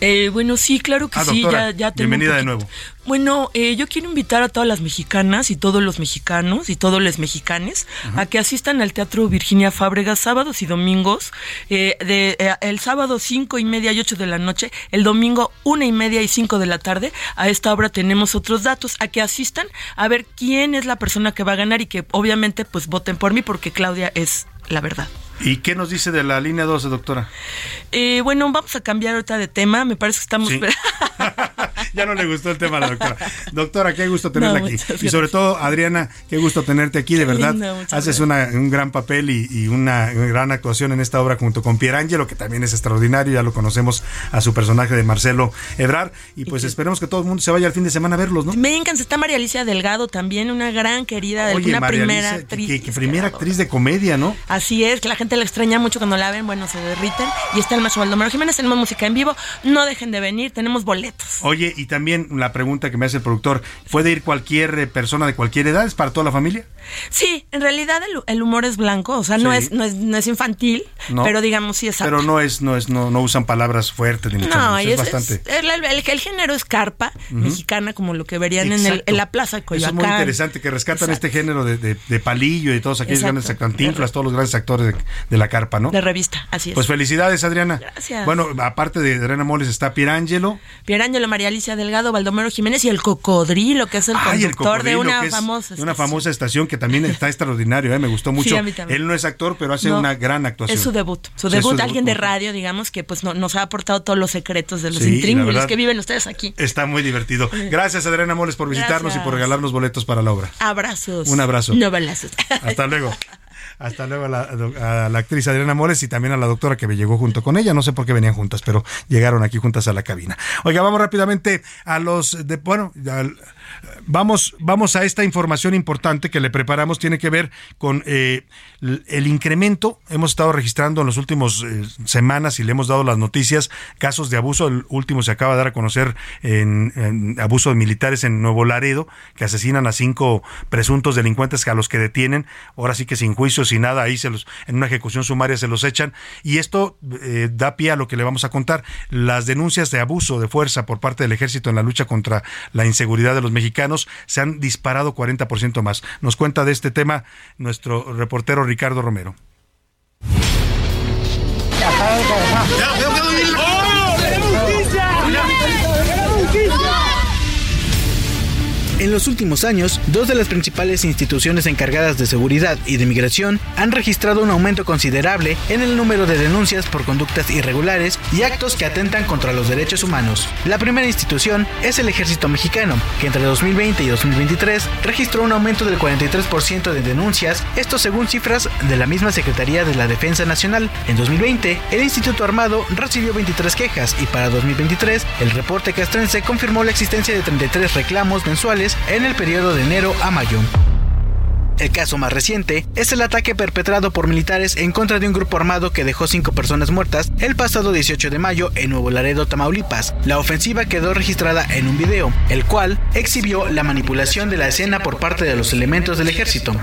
Eh, bueno, sí, claro que ah, sí, ya, ya Bienvenida de nuevo. Bueno, eh, yo quiero invitar a todas las mexicanas y todos los mexicanos y todos los mexicanes a que asistan al Teatro Virginia Fábrega sábados y domingos, eh, de, el sábado cinco y media y ocho de la noche, el domingo una y media y cinco de la tarde. A esta obra tenemos otros datos, a que asistan a ver quién es la persona que va a ganar y que obviamente pues voten por mí porque Claudia es la verdad. ¿Y qué nos dice de la línea 12, doctora? Eh, bueno, vamos a cambiar ahorita de tema. Me parece que estamos. ya no le gustó el tema a la doctora. Doctora, qué gusto tenerla aquí. Y sobre todo, Adriana, qué gusto tenerte aquí, de verdad. Haces un gran papel y, una gran actuación en esta obra junto con Pierangelo, que también es extraordinario. Ya lo conocemos a su personaje de Marcelo Ebrar. Y pues esperemos que todo el mundo se vaya al fin de semana a verlos, ¿no? Me encanta. Está María Alicia Delgado también, una gran querida, una primera actriz. Que, primera actriz de comedia, ¿no? Así es, que la gente le extraña mucho cuando la ven, bueno, se derriten. Y está el maestro Baldomero Jiménez, tenemos música en vivo, no dejen de venir, tenemos boletos. Oye, y también la pregunta que me hace el productor, ¿puede ir cualquier eh, persona de cualquier edad? ¿Es para toda la familia? Sí, en realidad el, humor es blanco, o sea, no, es, no, es, infantil, pero digamos sí es Pero no es, no es, no, no usan palabras fuertes ni mucho no, es, bastante. el, género es carpa mexicana, como lo que verían en, el, en, la plaza de Coyoacán. es muy interesante que rescatan este género de, de, palillo y todos aquellos grandes cantinflas, todos los grandes actores de, la carpa, ¿no? De revista, así es. Pues felicidades, Adriana. Gracias. Bueno, aparte de Adriana Moles está Pierangelo. Pierangelo, María Alicia Delgado, Baldomero Jiménez y el Cocodrilo, que es el conductor de una famosa Una famosa estación que también está extraordinario, ¿eh? me gustó mucho. Él no es actor, pero hace una gran actuación. Es su debut. Su debut, alguien de radio, digamos, que pues nos ha aportado todos los secretos de los sí, que viven ustedes aquí. Está muy divertido. Gracias, Adriana Moles, por visitarnos y por regalarnos boletos para la obra. Abrazos. Un abrazo. No balazos. Hasta luego. Hasta luego a la, actriz Adriana Mores y también a la doctora que me llegó junto con ella. No sé por qué venían juntas, pero llegaron aquí juntas a la cabina. Oiga, vamos rápidamente a los de, bueno, Vamos, vamos a esta información importante que le preparamos, tiene que ver con eh, el incremento. Hemos estado registrando en las últimas eh, semanas y le hemos dado las noticias, casos de abuso. El último se acaba de dar a conocer en, abuso de militares en Nuevo Laredo, que asesinan a cinco presuntos delincuentes a los que detienen. Ahora sí que sin juicio, sin nada, ahí se los, en una ejecución sumaria se los echan. Y esto eh, da pie a lo que le vamos a contar. Las denuncias de abuso de fuerza por parte del ejército en la lucha contra la inseguridad de los mexicanos se han disparado 40% más. Nos cuenta de este tema nuestro reportero Ricardo Romero. En los últimos años, dos de las principales instituciones encargadas de seguridad y de migración han registrado un aumento considerable en el número de denuncias por conductas irregulares y actos que atentan contra los derechos humanos. La primera institución es el Ejército Mexicano, que entre 2020 y 2023 registró un aumento del 43% de denuncias, esto según cifras de la misma Secretaría de la Defensa Nacional. En 2020, el Instituto Armado recibió 23 quejas y para 2023, el reporte castrense confirmó la existencia de 33 reclamos mensuales en el periodo de enero a mayo. El caso más reciente es el ataque perpetrado por militares en contra de un grupo armado que dejó cinco personas muertas el pasado 18 de mayo en Nuevo Laredo, Tamaulipas. La ofensiva quedó registrada en un video, el cual exhibió la manipulación de la escena por parte de los elementos del ejército.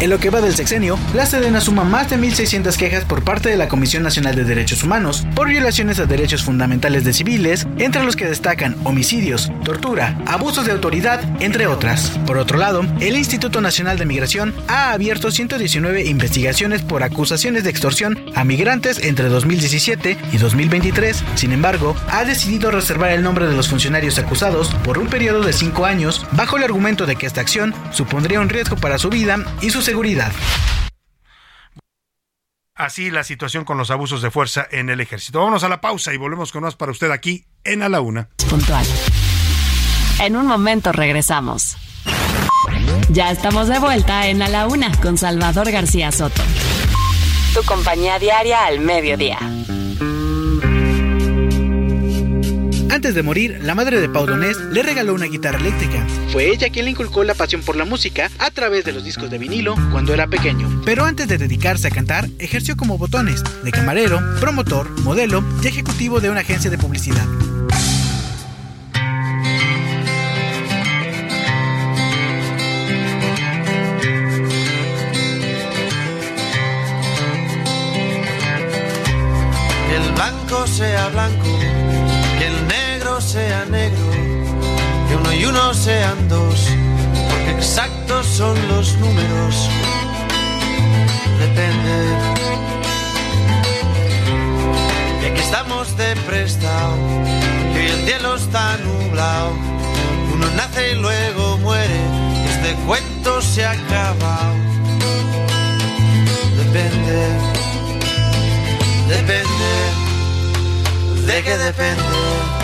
En lo que va del sexenio, la Sedena suma más de 1.600 quejas por parte de la Comisión Nacional de Derechos Humanos por violaciones a derechos fundamentales de civiles, entre los que destacan homicidios, tortura, abusos de autoridad, entre otras. Por otro lado, el Instituto Nacional de Migración ha abierto 119 investigaciones por acusaciones de extorsión a migrantes entre 2017 y 2023. Sin embargo, ha decidido reservar el nombre de los funcionarios acusados por un periodo de 5 años bajo el argumento de que esta acción supondría un riesgo para su vida y su seguridad seguridad. Así la situación con los abusos de fuerza en el ejército. Vámonos a la pausa y volvemos con más para usted aquí en A la Una. Puntual. En un momento regresamos. Ya estamos de vuelta en A la Una con Salvador García Soto. Tu compañía diaria al mediodía. Antes de morir, la madre de Pau Donés le regaló una guitarra eléctrica. Fue ella quien le inculcó la pasión por la música a través de los discos de vinilo cuando era pequeño. Pero antes de dedicarse a cantar, ejerció como botones, de camarero, promotor, modelo y ejecutivo de una agencia de publicidad. el blanco sea blanco sea negro, que uno y uno sean dos, porque exactos son los números. Depende. Y aquí estamos de prestado, que el cielo está nublado. Uno nace y luego muere, este cuento se ha acabado. Depende, depende, de qué depende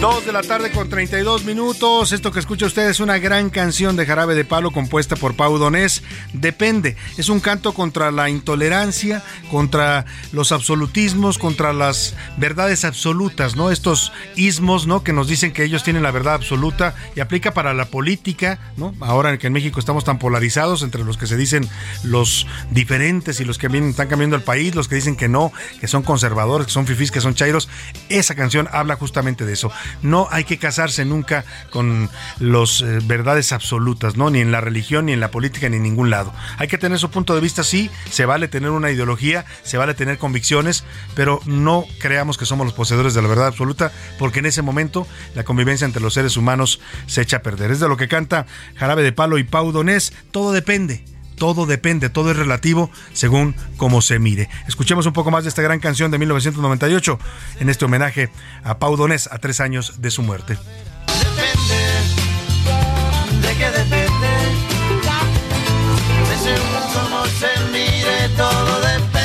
Dos de la tarde con 32 minutos. Esto que escucha usted es una gran canción de Jarabe de Palo compuesta por Pau Donés. Depende. Es un canto contra la intolerancia, contra los absolutismos, contra las verdades absolutas, ¿no? Estos ismos, ¿no? Que nos dicen que ellos tienen la verdad absoluta y aplica para la política, ¿no? Ahora que en México estamos tan polarizados entre los que se dicen los diferentes y los que están cambiando el país, los que dicen que no, que son conservadores, que son fifís, que son chairos. Esa canción habla justamente de eso no hay que casarse nunca con las eh, verdades absolutas, ¿no? Ni en la religión, ni en la política, ni en ningún lado. Hay que tener su punto de vista, sí, se vale tener una ideología, se vale tener convicciones, pero no creamos que somos los poseedores de la verdad absoluta, porque en ese momento la convivencia entre los seres humanos se echa a perder. Es de lo que canta Jarabe de Palo y Pau Donés, todo depende todo depende, todo es relativo según cómo se mire. Escuchemos un poco más de esta gran canción de 1998 en este homenaje a Pau Donés a tres años de su muerte. Depende, de qué depende, según cómo se mire todo depende.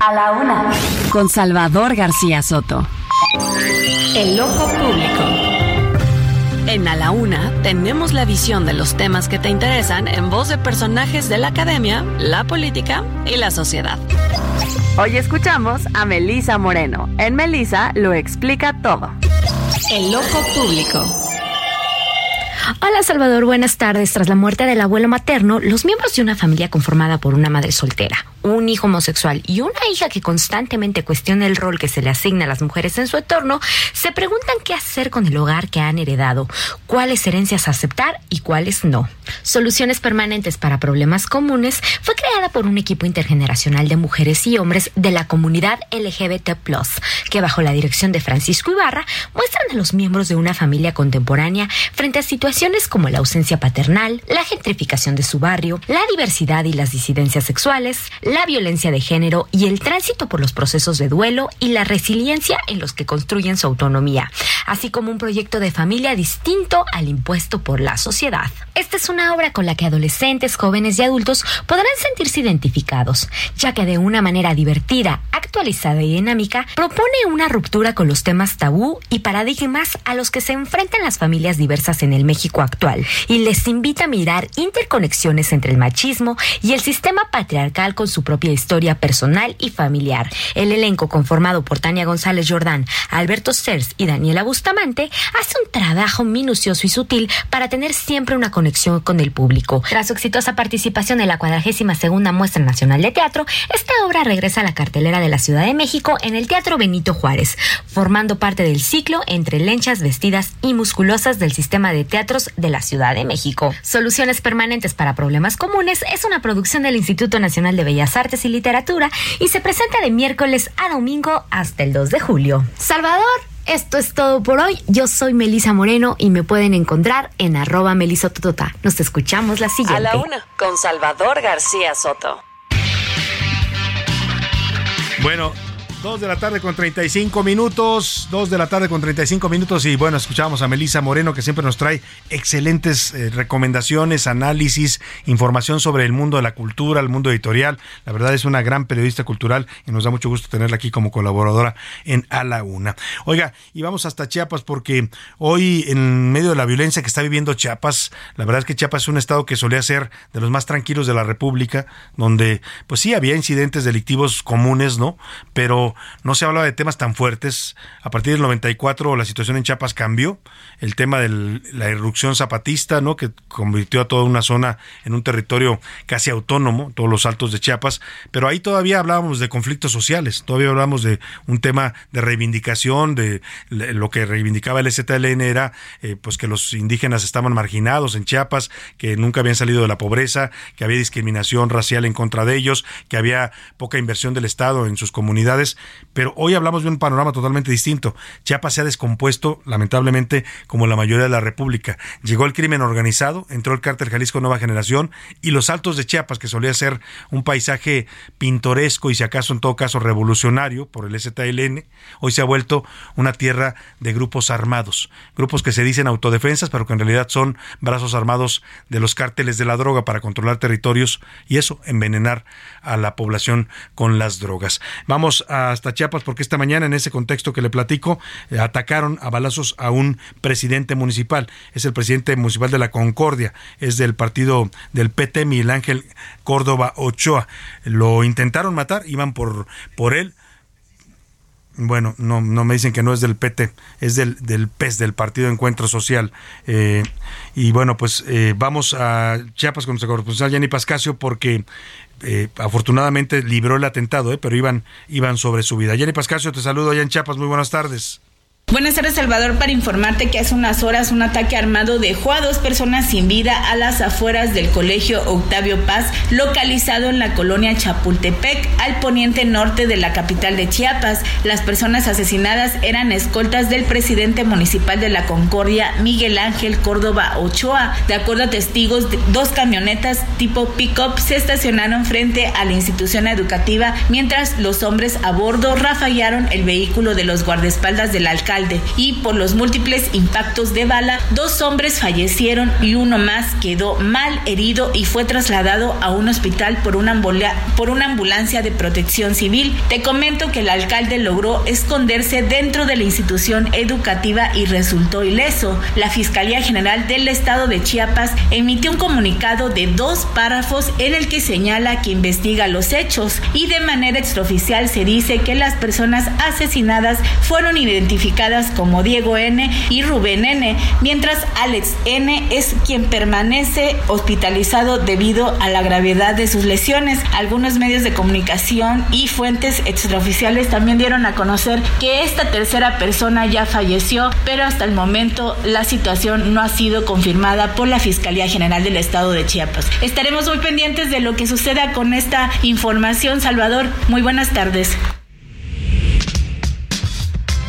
A la una. Con Salvador García Soto. El loco público. En A la Una tenemos la visión de los temas que te interesan en voz de personajes de la academia, la política y la sociedad. Hoy escuchamos a Melisa Moreno. En Melisa lo explica todo. El loco público. Hola Salvador, buenas tardes. Tras la muerte del abuelo materno, los miembros de una familia conformada por una madre soltera, un hijo homosexual y una hija que constantemente cuestiona el rol que se le asigna a las mujeres en su entorno, se preguntan qué hacer con el hogar que han heredado, cuáles herencias aceptar y cuáles no. Soluciones permanentes para problemas comunes fue creada por un equipo intergeneracional de mujeres y hombres de la comunidad LGBT, que bajo la dirección de Francisco Ibarra muestran a los miembros de una familia contemporánea frente a situaciones como la ausencia paternal, la gentrificación de su barrio, la diversidad y las disidencias sexuales, la violencia de género y el tránsito por los procesos de duelo y la resiliencia en los que construyen su autonomía, así como un proyecto de familia distinto al impuesto por la sociedad. Esta es una obra con la que adolescentes, jóvenes y adultos podrán sentirse identificados, ya que de una manera divertida, actualizada y dinámica, propone una ruptura con los temas tabú y paradigmas a los que se enfrentan las familias diversas en el México actual, y les invita a mirar interconexiones entre el machismo y el sistema patriarcal con su propia historia personal y familiar. El elenco conformado por Tania González Jordán, Alberto Cers y Daniela Bustamante hace un trabajo minucioso y sutil para tener siempre una conexión con el público. Tras su exitosa participación en la 42 segunda Muestra Nacional de Teatro, esta obra regresa a la cartelera de la Ciudad de México en el Teatro Benito Juárez, formando parte del ciclo entre lenchas vestidas y musculosas del sistema de teatros de la Ciudad de México. Soluciones permanentes para problemas comunes es una producción del Instituto Nacional de Bellas Artes y Literatura y se presenta de miércoles a domingo hasta el 2 de julio. Salvador, esto es todo por hoy. Yo soy Melisa Moreno y me pueden encontrar en arroba melisototota. Nos escuchamos la siguiente. A la una, con Salvador García Soto. Bueno, Dos de la tarde con 35 minutos, dos de la tarde con 35 minutos y bueno, escuchamos a Melisa Moreno que siempre nos trae excelentes eh, recomendaciones, análisis, información sobre el mundo de la cultura, el mundo editorial. La verdad es una gran periodista cultural y nos da mucho gusto tenerla aquí como colaboradora en A la Una. Oiga, y vamos hasta Chiapas porque hoy en medio de la violencia que está viviendo Chiapas, la verdad es que Chiapas es un estado que solía ser de los más tranquilos de la República, donde pues sí había incidentes delictivos comunes, ¿no? Pero no se hablaba de temas tan fuertes. A partir del 94 la situación en Chiapas cambió. El tema de la irrupción zapatista, ¿no? Que convirtió a toda una zona en un territorio casi autónomo, todos los altos de Chiapas. Pero ahí todavía hablábamos de conflictos sociales, todavía hablábamos de un tema de reivindicación, de lo que reivindicaba el STLN era eh, pues que los indígenas estaban marginados en Chiapas, que nunca habían salido de la pobreza, que había discriminación racial en contra de ellos, que había poca inversión del Estado en sus comunidades pero hoy hablamos de un panorama totalmente distinto. Chiapas se ha descompuesto, lamentablemente, como la mayoría de la República. Llegó el crimen organizado, entró el cártel Jalisco Nueva Generación y los altos de Chiapas, que solía ser un paisaje pintoresco y si acaso en todo caso revolucionario por el STLN, hoy se ha vuelto una tierra de grupos armados, grupos que se dicen autodefensas, pero que en realidad son brazos armados de los cárteles de la droga para controlar territorios y eso, envenenar a la población con las drogas. Vamos hasta Chiapas porque esta mañana en ese contexto que le platico eh, atacaron a balazos a un presidente municipal. Es el presidente municipal de la Concordia, es del partido del PT Miguel Ángel Córdoba Ochoa. Lo intentaron matar, iban por por él bueno, no, no me dicen que no es del PT, es del, del PES, del Partido Encuentro Social. Eh, y bueno, pues eh, vamos a Chiapas con nuestra corresponsal Jenny Pascasio porque eh, afortunadamente libró el atentado, pero iban, iban sobre su vida. Jenny Pascasio, te saludo allá en Chiapas, muy buenas tardes. Buenas tardes, Salvador, para informarte que hace unas horas un ataque armado dejó a dos personas sin vida a las afueras del colegio Octavio Paz, localizado en la colonia Chapultepec, al poniente norte de la capital de Chiapas. Las personas asesinadas eran escoltas del presidente municipal de la Concordia, Miguel Ángel Córdoba Ochoa. De acuerdo a testigos, dos camionetas tipo pick-up se estacionaron frente a la institución educativa, mientras los hombres a bordo rafallaron el vehículo de los guardaespaldas del alcalde y por los múltiples impactos de bala, dos hombres fallecieron y uno más quedó mal herido y fue trasladado a un hospital por una, por una ambulancia de protección civil. Te comento que el alcalde logró esconderse dentro de la institución educativa y resultó ileso. La Fiscalía General del Estado de Chiapas emitió un comunicado de dos párrafos en el que señala que investiga los hechos y de manera extraoficial se dice que las personas asesinadas fueron identificadas como Diego N y Rubén N, mientras Alex N es quien permanece hospitalizado debido a la gravedad de sus lesiones. Algunos medios de comunicación y fuentes extraoficiales también dieron a conocer que esta tercera persona ya falleció, pero hasta el momento la situación no ha sido confirmada por la Fiscalía General del Estado de Chiapas. Estaremos muy pendientes de lo que suceda con esta información. Salvador, muy buenas tardes.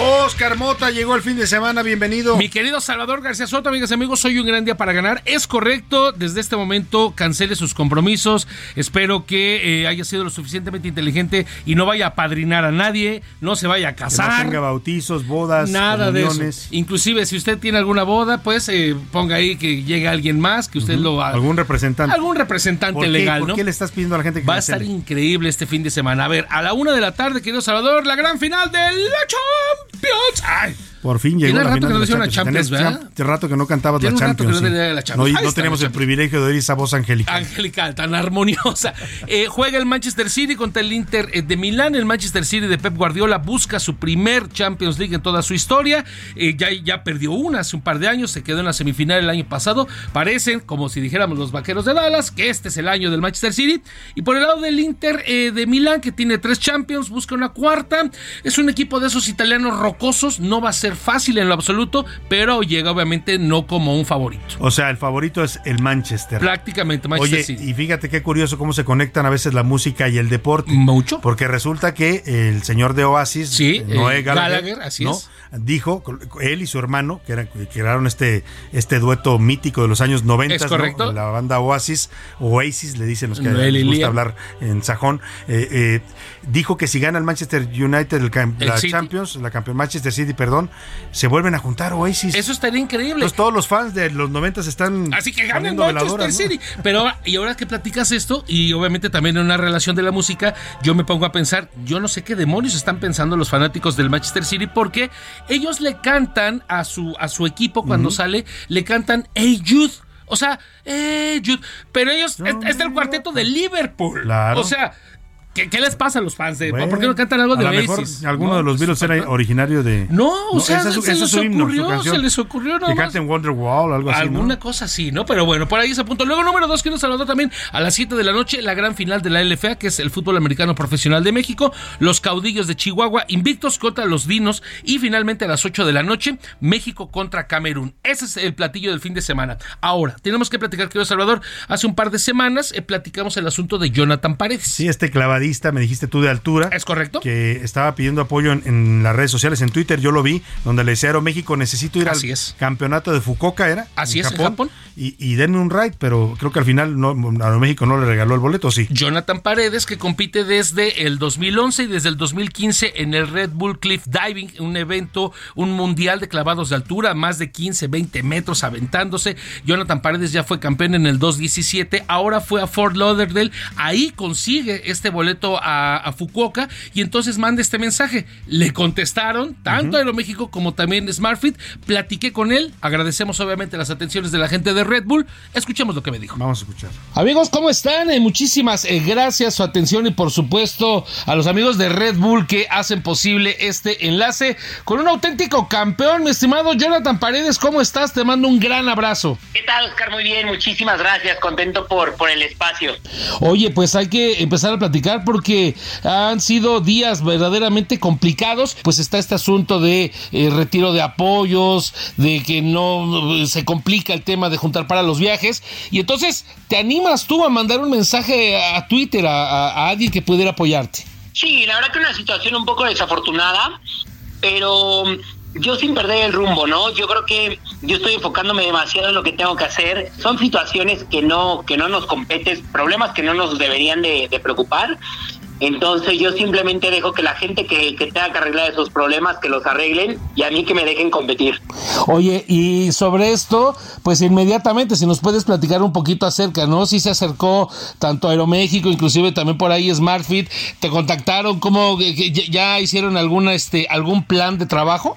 Oscar Mota llegó el fin de semana, bienvenido. Mi querido Salvador García Soto, amigas y amigos, hoy un gran día para ganar. Es correcto, desde este momento cancele sus compromisos. Espero que eh, haya sido lo suficientemente inteligente y no vaya a padrinar a nadie, no se vaya a casar. No tenga bautizos, bodas, nada de eso. Inclusive, si usted tiene alguna boda, pues eh, ponga ahí que llegue alguien más, que usted lo haga. Algún representante. Algún representante legal, ¿por ¿no? qué le estás pidiendo a la gente que Va a estar increíble este fin de semana. A ver, a la una de la tarde, querido Salvador, la gran final del 8不要踩。Por fin llegó Tiene la rato final que no una la Champions, ¿verdad? Hace rato que no cantabas la Tiene Champions. que no sí. tenía la Champions. No, Ahí no está tenemos el privilegio de oír esa voz angélica. Angelical, tan armoniosa. Eh, juega el Manchester City contra el Inter eh, de Milán. El Manchester City de Pep Guardiola busca su primer Champions League en toda su historia. Eh, ya, ya perdió una hace un par de años, se quedó en la semifinal el año pasado. Parecen, como si dijéramos los vaqueros de Dallas, que este es el año del Manchester City. Y por el lado del Inter eh, de Milán, que tiene tres Champions, busca una cuarta. Es un equipo de esos italianos rocosos. No va a ser fácil en lo absoluto, pero llega obviamente no como un favorito. O sea, el favorito es el Manchester. Prácticamente Manchester Oye, City. y fíjate qué curioso cómo se conectan a veces la música y el deporte. Mucho. Porque resulta que el señor de Oasis, Sí, Noé eh, Gallagher, Gallagher, así ¿no? es. dijo, él y su hermano, que, eran, que crearon este, este dueto mítico de los años 90, Es ¿no? la banda Oasis, Oasis, le dicen los que y les gusta hablar en sajón, eh, eh, dijo que si gana el Manchester United el El la City. Champions, la campeón Manchester City, perdón, se vuelven a juntar Oasis. Eso estaría increíble. Entonces todos los fans de los 90 están Así que ganen Manchester ¿no? City. Pero y ahora que platicas esto, y obviamente también en una relación de la música, yo me pongo a pensar, yo no sé qué demonios están pensando los fanáticos del Manchester City, porque ellos le cantan a su, a su equipo cuando sale, le cantan Hey Jude. O sea, Hey Jude. Pero ellos, es el cuarteto de Liverpool. Claro. O sea, ¿qué, qué les pasa a los fans de Bueno, ¿Por qué no cantan algo de a lo mejor Oasis? alguno No, de los pues, Beatles era originario de. No, o sea, ese es su- se es les himno, ocurrió, se les ocurrió nada Que canten Wonderwall o algo así. ¿no? Alguna cosa así, ¿no? Pero bueno, por ahí ese punto. Luego, número dos, quiero saludar también a las 7 de la noche, la gran final de la LFA, que es el fútbol americano profesional de México. Los caudillos de Chihuahua, invictos contra los dinos. Y finalmente a las 8 de la noche, México contra Camerún. Ese es el platillo del fin de semana. Ahora, tenemos que platicar, querido Salvador. Hace un par de semanas eh, platicamos el asunto de Jonathan Paredes. Sí, este me dijiste tú de altura. Es correcto. Que estaba pidiendo apoyo en, en las redes sociales, en Twitter, yo lo vi, donde le decía Aeroméxico, necesito ir Así al es. campeonato de Fukuoka, ¿era? Así es, en Japón. Y, y denme un ride, pero creo que al final no, Aeroméxico no le regaló el boleto, sí. Jonathan Paredes, que compite desde el 2011 y desde el 2015 en el Red Bull Cliff Diving, un evento, un mundial de clavados de altura, más de 15, 20 metros aventándose. Jonathan Paredes ya fue campeón en el 2017, ahora fue a Fort Lauderdale, ahí consigue este boleto a, a Fukuoka y entonces manda este mensaje. Le contestaron tanto Aeroméxico como también SmartFit, platiqué con él, agradecemos obviamente las atenciones de la gente de Red Bull, escuchemos lo que me dijo. Vamos a escuchar. Amigos, ¿cómo están? Eh, muchísimas eh, gracias, su atención y por supuesto a los amigos de Red Bull que hacen posible este enlace con un auténtico campeón, mi estimado Jonathan Paredes. ¿Cómo estás? Te mando un gran abrazo. ¿Qué tal, Oscar? Muy bien, muchísimas gracias. Contento por, por el espacio. Oye, pues hay que empezar a platicar porque han sido días verdaderamente complicados. Pues está este asunto de eh, retiro de apoyos, de que no eh, se complica el tema de juntar para los viajes. Y entonces, ¿te animas tú a mandar un mensaje a Twitter a, a- a alguien que pudiera apoyarte? Sí, la verdad que una situación un poco desafortunada, pero yo sin perder el rumbo, ¿no? Yo creo que yo estoy enfocándome demasiado en lo que tengo que hacer. Son situaciones que no, que no nos competen, problemas que no nos deberían de, preocupar. Entonces yo simplemente dejo que la gente que, que, tenga que arreglar esos problemas, que los arreglen y a mí que me dejen competir. Oye, y sobre esto, pues inmediatamente, si nos puedes platicar un poquito acerca, ¿no? Si se acercó tanto Aeroméxico, inclusive también por ahí SmartFit, ¿te contactaron? ¿Cómo ya hicieron alguna, este, algún plan de trabajo?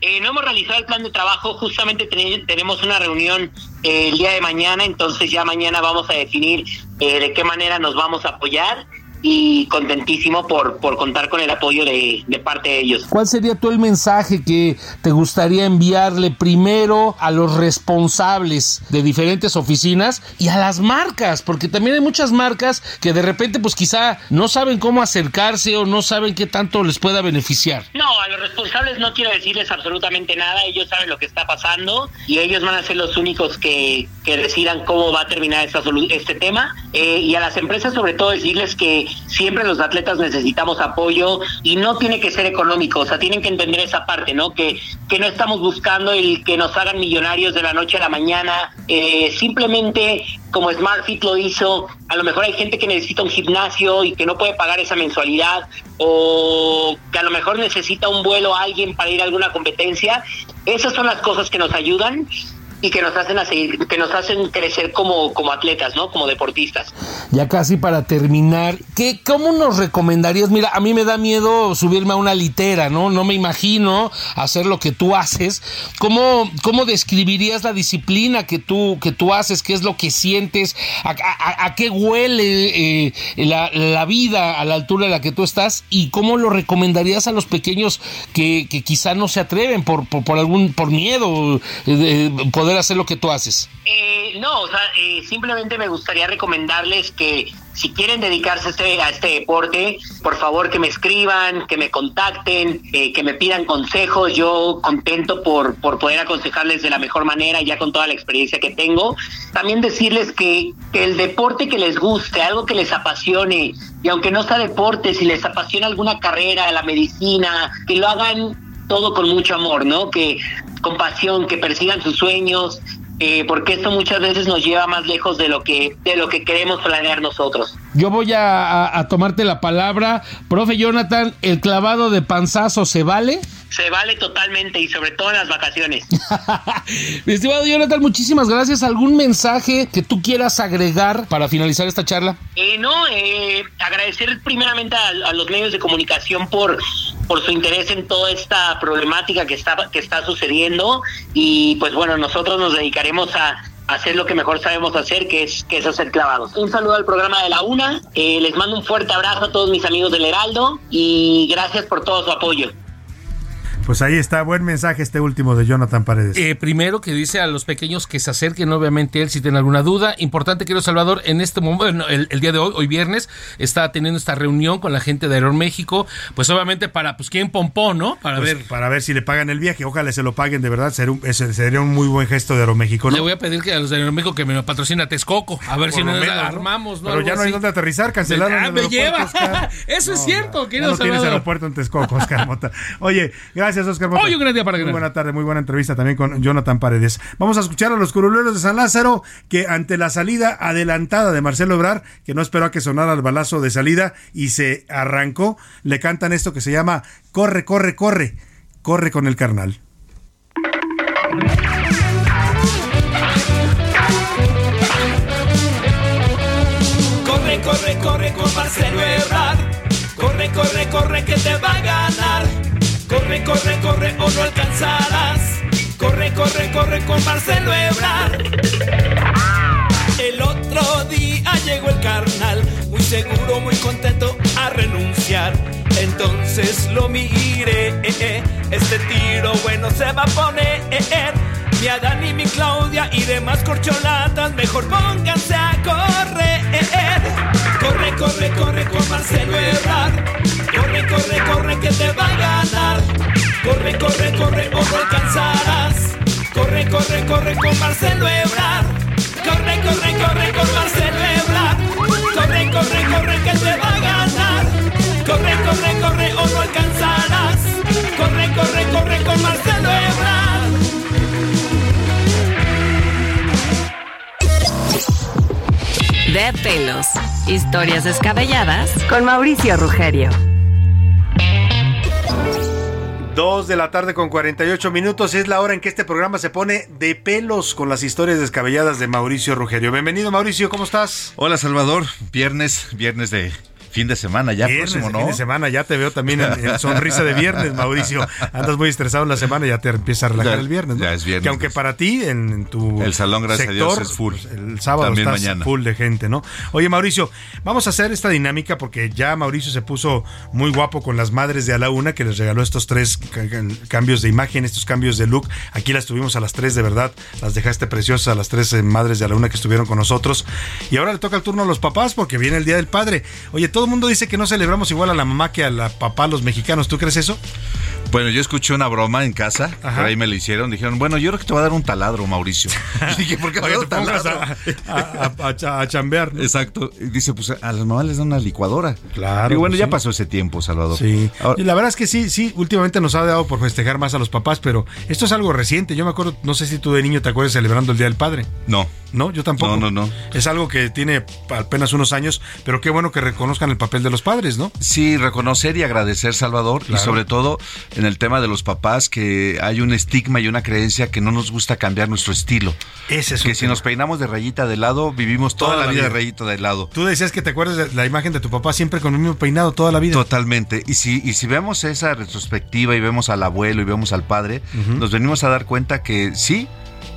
Eh, no hemos realizado el plan de trabajo, justamente tenemos una reunión eh, el día de mañana, entonces ya mañana vamos a definir eh, de qué manera nos vamos a apoyar y contentísimo por, por contar con el apoyo de, de, parte de ellos. ¿Cuál sería tú el mensaje que te gustaría enviarle primero a los responsables de diferentes oficinas y a las marcas? Porque también hay muchas marcas que de repente pues quizá no saben cómo acercarse o no saben qué tanto les pueda beneficiar. No, a los responsables no quiero decirles absolutamente nada, ellos saben lo que está pasando y ellos van a ser los únicos que, que decidan cómo va a terminar esta, este tema eh, y a las empresas sobre todo decirles que siempre los atletas necesitamos apoyo y no tiene que ser económico, o sea, tienen que entender esa parte, ¿no? Que, que no estamos buscando el que nos hagan millonarios de la noche a la mañana, eh, simplemente como SmartFit lo hizo, a lo mejor hay gente que necesita un gimnasio y que no puede pagar esa mensualidad o que a lo mejor necesita un vuelo a alguien para ir a alguna competencia. Esas son las cosas que nos ayudan y que nos hacen a que nos hacen crecer como, como atletas, ¿no? Como deportistas. Ya casi para terminar, ¿qué, ¿cómo nos recomendarías? Mira, a mí me da miedo subirme a una litera, ¿no? No me imagino hacer lo que tú haces. ¿Cómo, cómo describirías la disciplina que tú, que tú haces? ¿Qué es lo que sientes? ¿A, qué huele eh, la, la, vida a la altura de la que tú estás? ¿Y cómo lo recomendarías a los pequeños que, que quizá no se atreven por, por, por algún, por miedo, eh, por hacer lo que tú haces? Eh, no, eh, simplemente me gustaría recomendarles que si quieren dedicarse a este, a este deporte, por favor que me escriban, que me contacten, eh, que me pidan consejos. Yo contento por, por poder aconsejarles de la mejor manera, ya con toda la experiencia que tengo. También decirles que, que el deporte que les guste, algo que les apasione, y aunque no sea deporte, si les apasiona alguna carrera, la medicina, que lo hagan todo con mucho amor, ¿no? Que con pasión, que persigan sus sueños, eh, porque esto muchas veces nos lleva más lejos de lo que de lo que queremos planear nosotros. Yo voy a, a tomarte la palabra, profe Jonathan, el clavado de panzazo se vale se vale totalmente y sobre todo en las vacaciones. Mi estimado Jonathan, muchísimas gracias. ¿Algún mensaje que tú quieras agregar para finalizar esta charla? Eh, no, eh, agradecer primeramente a, los medios de comunicación por, por su interés en toda esta problemática que está, que está sucediendo y pues bueno, nosotros nos dedicaremos a hacer lo que mejor sabemos hacer, que es, que es hacer clavados. Un saludo al programa de la UNA, eh, les mando un fuerte abrazo a todos mis amigos del Heraldo y gracias por todo su apoyo. Pues ahí está, buen mensaje este último de Jonathan Paredes. Eh, primero que dice a los pequeños que se acerquen, obviamente él si tiene alguna duda. Importante, querido Salvador, en este momento, el, día de hoy, hoy viernes, está teniendo esta reunión con la gente de Aeroméxico, pues obviamente para, pues, ¿quién pompó, no? Para pues, ver. Para ver si le pagan el viaje, ojalá se lo paguen, de verdad, sería un, sería un muy buen gesto de Aeroméxico, ¿no? Le voy a pedir que a los de Aeroméxico que me lo patrocine a Texcoco, a ver si nos armamos, ¿no? Pero ya no hay dónde aterrizar, cancelaron ah, me lleva. Eso es cierto, querido no tienes aeropuerto en Texcoco, Oscar Mota. Oye, gracias, Oscar Mota. Oye, muy buena tarde, muy buena entrevista también con Jonathan Paredes. Vamos a escuchar a los curuleros de San Lázaro que ante la salida adelantada de Marcelo Ebrar, que no esperó a que sonara el balazo de salida y se arrancó, le cantan esto que se llama Corre, corre, corre, corre con el carnal. Corre, corre, corre con Marcelo Ebrard. Corre, corre, corre que te va a ganar. Corre, corre, o no alcanzarás. Corre, corre, corre con Marcelo Ebrard. El otro día llegó el carnal, muy seguro, muy contento a renunciar. Entonces lo miré, eh, eh, este tiro bueno se va a poner. Mi Adán y mi Claudia y demás corcholatas, mejor pónganse a correr. Corre, corre, corre con Marcelo Ebrard. Corre, corre, corre que te va a ganar. Corre, corre, corre o no alcanzarás. Corre, corre, corre con Marcelo Ebrard. Corre, corre, corre con Marcelo Ebrard. Corre, corre, corre que te va a ganar. Corre, corre, corre o no alcanzarás. Corre, corre, corre con Marcelo pelos. Historias descabelladas con Mauricio Rugerio. Dos de la tarde con 48 minutos es la hora en que este programa se pone de pelos con las historias descabelladas de Mauricio Rugerio. Bienvenido Mauricio, ¿cómo estás? Hola Salvador, viernes, viernes de Fin de semana ya viernes, próximo, ¿no? Fin de semana, ya te veo también en, sonrisa de viernes, Mauricio. Andas muy estresado en la semana y ya te empieza a relajar el viernes, ¿no? Ya es viernes. Que aunque para ti, en, tu El salón, gracias sector, a Dios, es full. pues, el sábado También estás mañana. full de gente, ¿no? Oye, Mauricio, vamos a hacer esta dinámica porque ya Mauricio se puso muy guapo con las madres de a la una, que les regaló estos tres ca- ca- cambios de imagen, estos cambios de look. Aquí las tuvimos a las tres, de verdad. Las dejaste preciosas a las tres eh, madres de a la una que estuvieron con nosotros. Y ahora le toca el turno a los papás porque viene el Día del Padre. Oye, todo el mundo dice que no celebramos igual a la mamá que a la papá los mexicanos. ¿Tú crees eso? Bueno, yo escuché una broma en casa, Ajá. por ahí me lo hicieron, dijeron, bueno, yo creo que te va a dar un taladro, Mauricio. Y dije, ¿por qué Oye, a te pongas a, a- a- a cha- a chambear. ¿no? Exacto. Y dice, pues a las mamás les dan una licuadora. Claro, Y bueno, pues, ya sí. pasó ese tiempo, Salvador. Sí. Ahora- Y la verdad es que sí, sí, últimamente nos ha dado por festejar más a los papás, pero esto es algo reciente. Yo me acuerdo, no sé si tú de niño te acuerdas celebrando el Día del Padre. no. No, yo tampoco. No, no, no. Es algo que tiene apenas unos años, pero qué bueno que reconozcan el papel de los padres, ¿no? Sí, reconocer y agradecer, Salvador, Claro. y sobre todo en el tema de los papás, que hay un estigma y una creencia que no nos gusta cambiar nuestro estilo. Ese es que si tema. nos peinamos de rayita de lado, vivimos toda, Toda la la vida de rayita de lado. Tú decías que te acuerdas de la imagen de tu papá siempre con el mismo peinado toda la vida. Totalmente. Y si, y si vemos esa retrospectiva y vemos al abuelo y vemos al padre, nos venimos a dar cuenta que sí,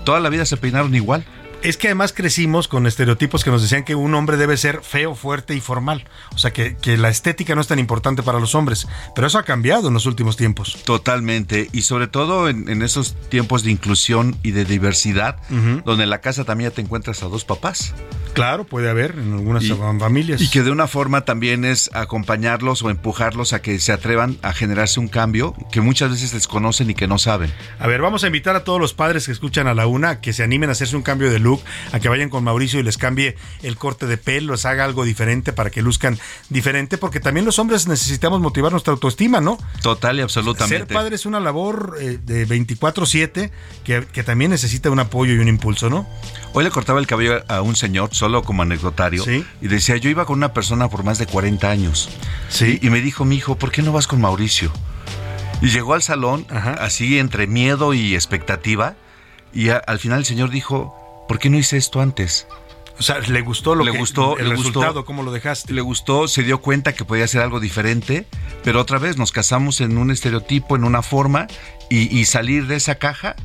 toda la vida se peinaron igual. Es que además crecimos con estereotipos que nos decían que un hombre debe ser feo, fuerte y formal. O sea, que, que la estética no es tan importante para los hombres. Pero eso ha cambiado en los últimos tiempos. Totalmente. Y sobre todo en, en esos tiempos de inclusión y de diversidad, donde en la casa también ya te encuentras a dos papás. Claro, puede haber en algunas Y- familias. Y que de una forma también es acompañarlos o empujarlos a que se atrevan a generarse un cambio que muchas veces desconocen y que no saben. A ver, vamos a invitar a todos los padres que escuchan a la una que se animen a hacerse un cambio de look, a que vayan con Mauricio y les cambie el corte de pelo, les haga algo diferente para que luzcan diferente, porque también los hombres necesitamos motivar nuestra autoestima, ¿no? Total y Ser absolutamente. padre es una labor eh, de 24/7 que, que también necesita un apoyo y un impulso, ¿no? Hoy le cortaba el cabello a un señor, solo como anecdotario, Sí. y decía, yo iba con una persona por más de 40 años. Sí. Y me dijo, mi hijo, ¿por qué no vas con Mauricio? Y llegó al salón, así entre miedo y expectativa, y a- al final el señor dijo, ¿por qué no hice esto antes? O sea, le gustó lo le que- gustó, el le resultado, gustó, cómo lo dejaste. Le gustó, se dio cuenta que podía hacer algo diferente, pero otra vez nos casamos en un estereotipo, en una forma, y, y salir de esa caja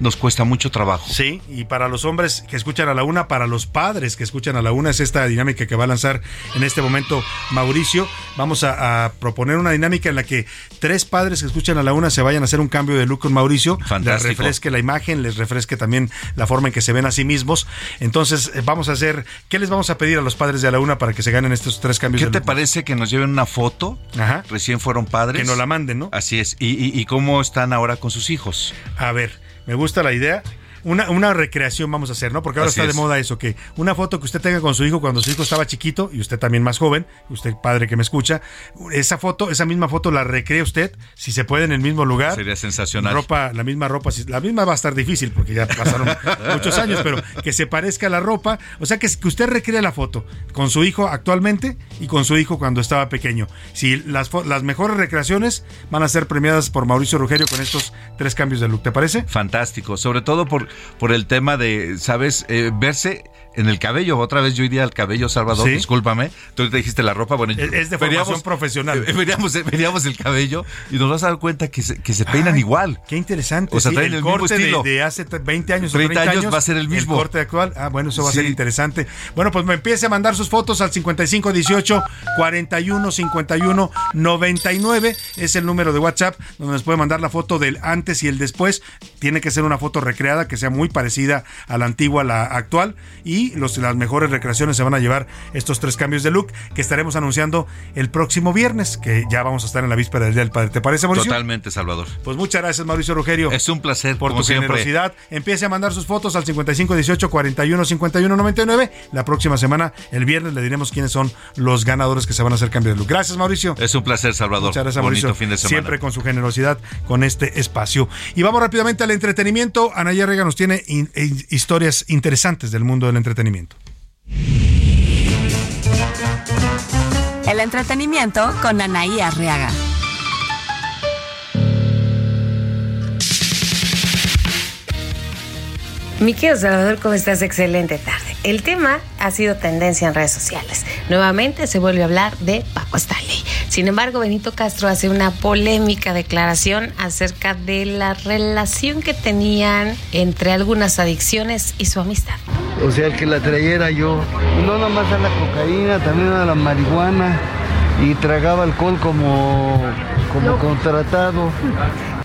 nos cuesta mucho trabajo. Sí, y para los hombres que escuchan a la una, para los padres que escuchan a la una, es esta dinámica que va a lanzar en este momento Mauricio. Vamos a, a proponer una dinámica en la que tres padres que escuchan a la una se vayan a hacer un cambio de look con Mauricio. Les Fantástico. refresque la imagen, les refresque también la forma en que se ven a sí mismos. Entonces, eh, vamos a hacer, ¿qué les vamos a pedir a los padres de a la una para que se ganen estos tres cambios ¿Qué de te look? parece que nos lleven una foto? Ajá. Recién fueron padres. Que nos la manden, ¿no? Así es. ¿Y, y, y cómo están ahora con sus hijos? A ver, me gusta la idea. Una, una recreación vamos a hacer, ¿no? Porque ahora Así está es. de moda eso, que una foto que usted tenga con su hijo cuando su hijo estaba chiquito y usted también más joven, usted padre que me escucha, esa foto, esa misma foto la recrea usted, si se puede en el mismo lugar. Sería sensacional. Ropa, la misma ropa, la misma va a estar difícil porque ya pasaron muchos años, pero que se parezca a la ropa, o sea que, que usted recree la foto con su hijo actualmente y con su hijo cuando estaba pequeño. Si las, las mejores recreaciones van a ser premiadas por Mauricio Rugerio con estos tres cambios de look, ¿te parece? Fantástico. Sobre todo por, por el tema de, ¿sabes? Eh, verse en el cabello. Otra vez yo iría al cabello, Salvador, Sí. discúlpame. Tú ahorita dijiste la ropa. Bueno, Es- es de veríamos- formación profesional. Veríamos, veríamos el cabello y nos vas a dar cuenta que se, que se peinan Ay, igual. Qué interesante. O sea, sí, traen el corte estilo. De, de hace t- 20 años o 30 30 años va a ser el mismo. corte actual. Ah, bueno, eso va a ser interesante. Bueno, pues me empiece a mandar sus fotos al 5518 41 51 99. Es el número de WhatsApp donde nos puede mandar la foto del antes y el después. Tiene que ser una foto recreada que sea muy parecida a la antigua, a la actual. Y los, las mejores recreaciones se van a llevar estos tres cambios de look que estaremos anunciando el próximo viernes, que ya vamos a estar en la víspera del Día del Padre. ¿Te parece, Mauricio? Totalmente, Salvador. Pues muchas gracias, Mauricio Rugerio. Es un placer, por como tu siempre. generosidad. Empiece a mandar sus fotos al 5518 41 51 99. La próxima semana, el viernes, le diremos quiénes son los ganadores que se van a hacer cambio de look. Gracias, Mauricio. Es un placer, Salvador. Muchas gracias, Bonito Mauricio. fin de semana. Siempre con su generosidad con este espacio. Y vamos rápidamente al entretenimiento. Anaya Rega nos tiene in- in- historias interesantes del mundo del entretenimiento. El entretenimiento con Anaí Arriaga. Mi querido Salvador, ¿cómo estás? Excelente tarde. El tema ha sido tendencia en redes sociales. Nuevamente se vuelve a hablar de Paco Stanley. Sin embargo, Benito Castro hace una polémica declaración acerca de la relación que tenían entre algunas adicciones y su amistad. O sea, que la trayera yo. No nomás a la cocaína, también a la marihuana y tragaba alcohol como, como contratado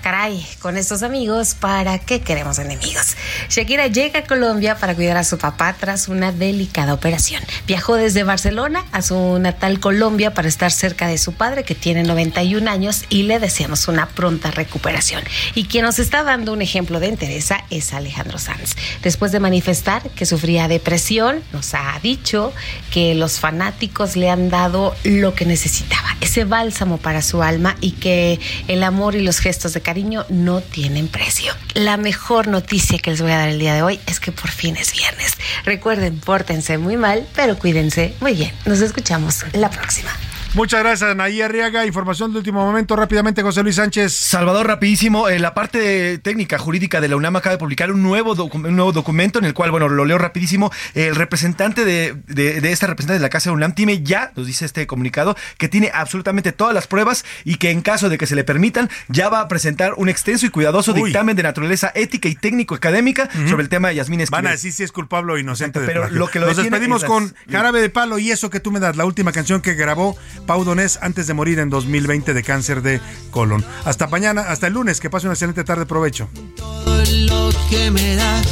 caray, con estos amigos, ¿para qué queremos enemigos? Shakira llega a Colombia para cuidar a su papá tras una delicada operación. Viajó desde Barcelona a su natal Colombia para estar cerca de su padre, que tiene 91 años, y le deseamos una pronta recuperación. Y quien nos está dando un ejemplo de entereza es Alejandro Sanz. Después de manifestar que sufría depresión, nos ha dicho que los fanáticos le han dado lo que necesitaba, ese bálsamo para su alma y que el amor y los gestos de cariño no tienen precio. La mejor noticia que les voy a dar el día de hoy es que por fin es viernes. Recuerden, pórtense muy mal, pero cuídense muy bien. Nos escuchamos la próxima. Muchas gracias, Anaí Arriaga. Información de último momento, rápidamente, José Luis Sánchez. Salvador, rapidísimo. Eh, la parte técnica jurídica de la UNAM acaba de publicar un nuevo, un nuevo documento en el cual, bueno, lo leo rapidísimo. El representante de, de, esta representante de la Casa de UNAM tiene ya, nos dice este comunicado, que tiene absolutamente todas las pruebas y que en caso de que se le permitan, ya va a presentar un extenso y cuidadoso dictamen de naturaleza ética y técnico-académica sobre el tema de Yasmín Esquivel. Van a decir si es culpable o inocente. pero lo que lo Nos despedimos con Jarabe de Palo y eso que tú me das, la última canción que grabó Pau Donés antes de morir en 2020 de cáncer de colon. Hasta mañana, hasta el lunes, que pase una excelente tarde, provecho. Todo lo que me das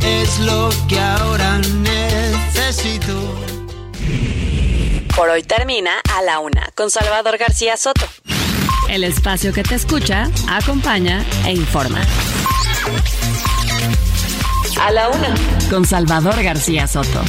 es lo que ahora necesito. Por hoy termina a la una con Salvador García Soto. El espacio que te escucha, acompaña e informa. A la una con Salvador García Soto.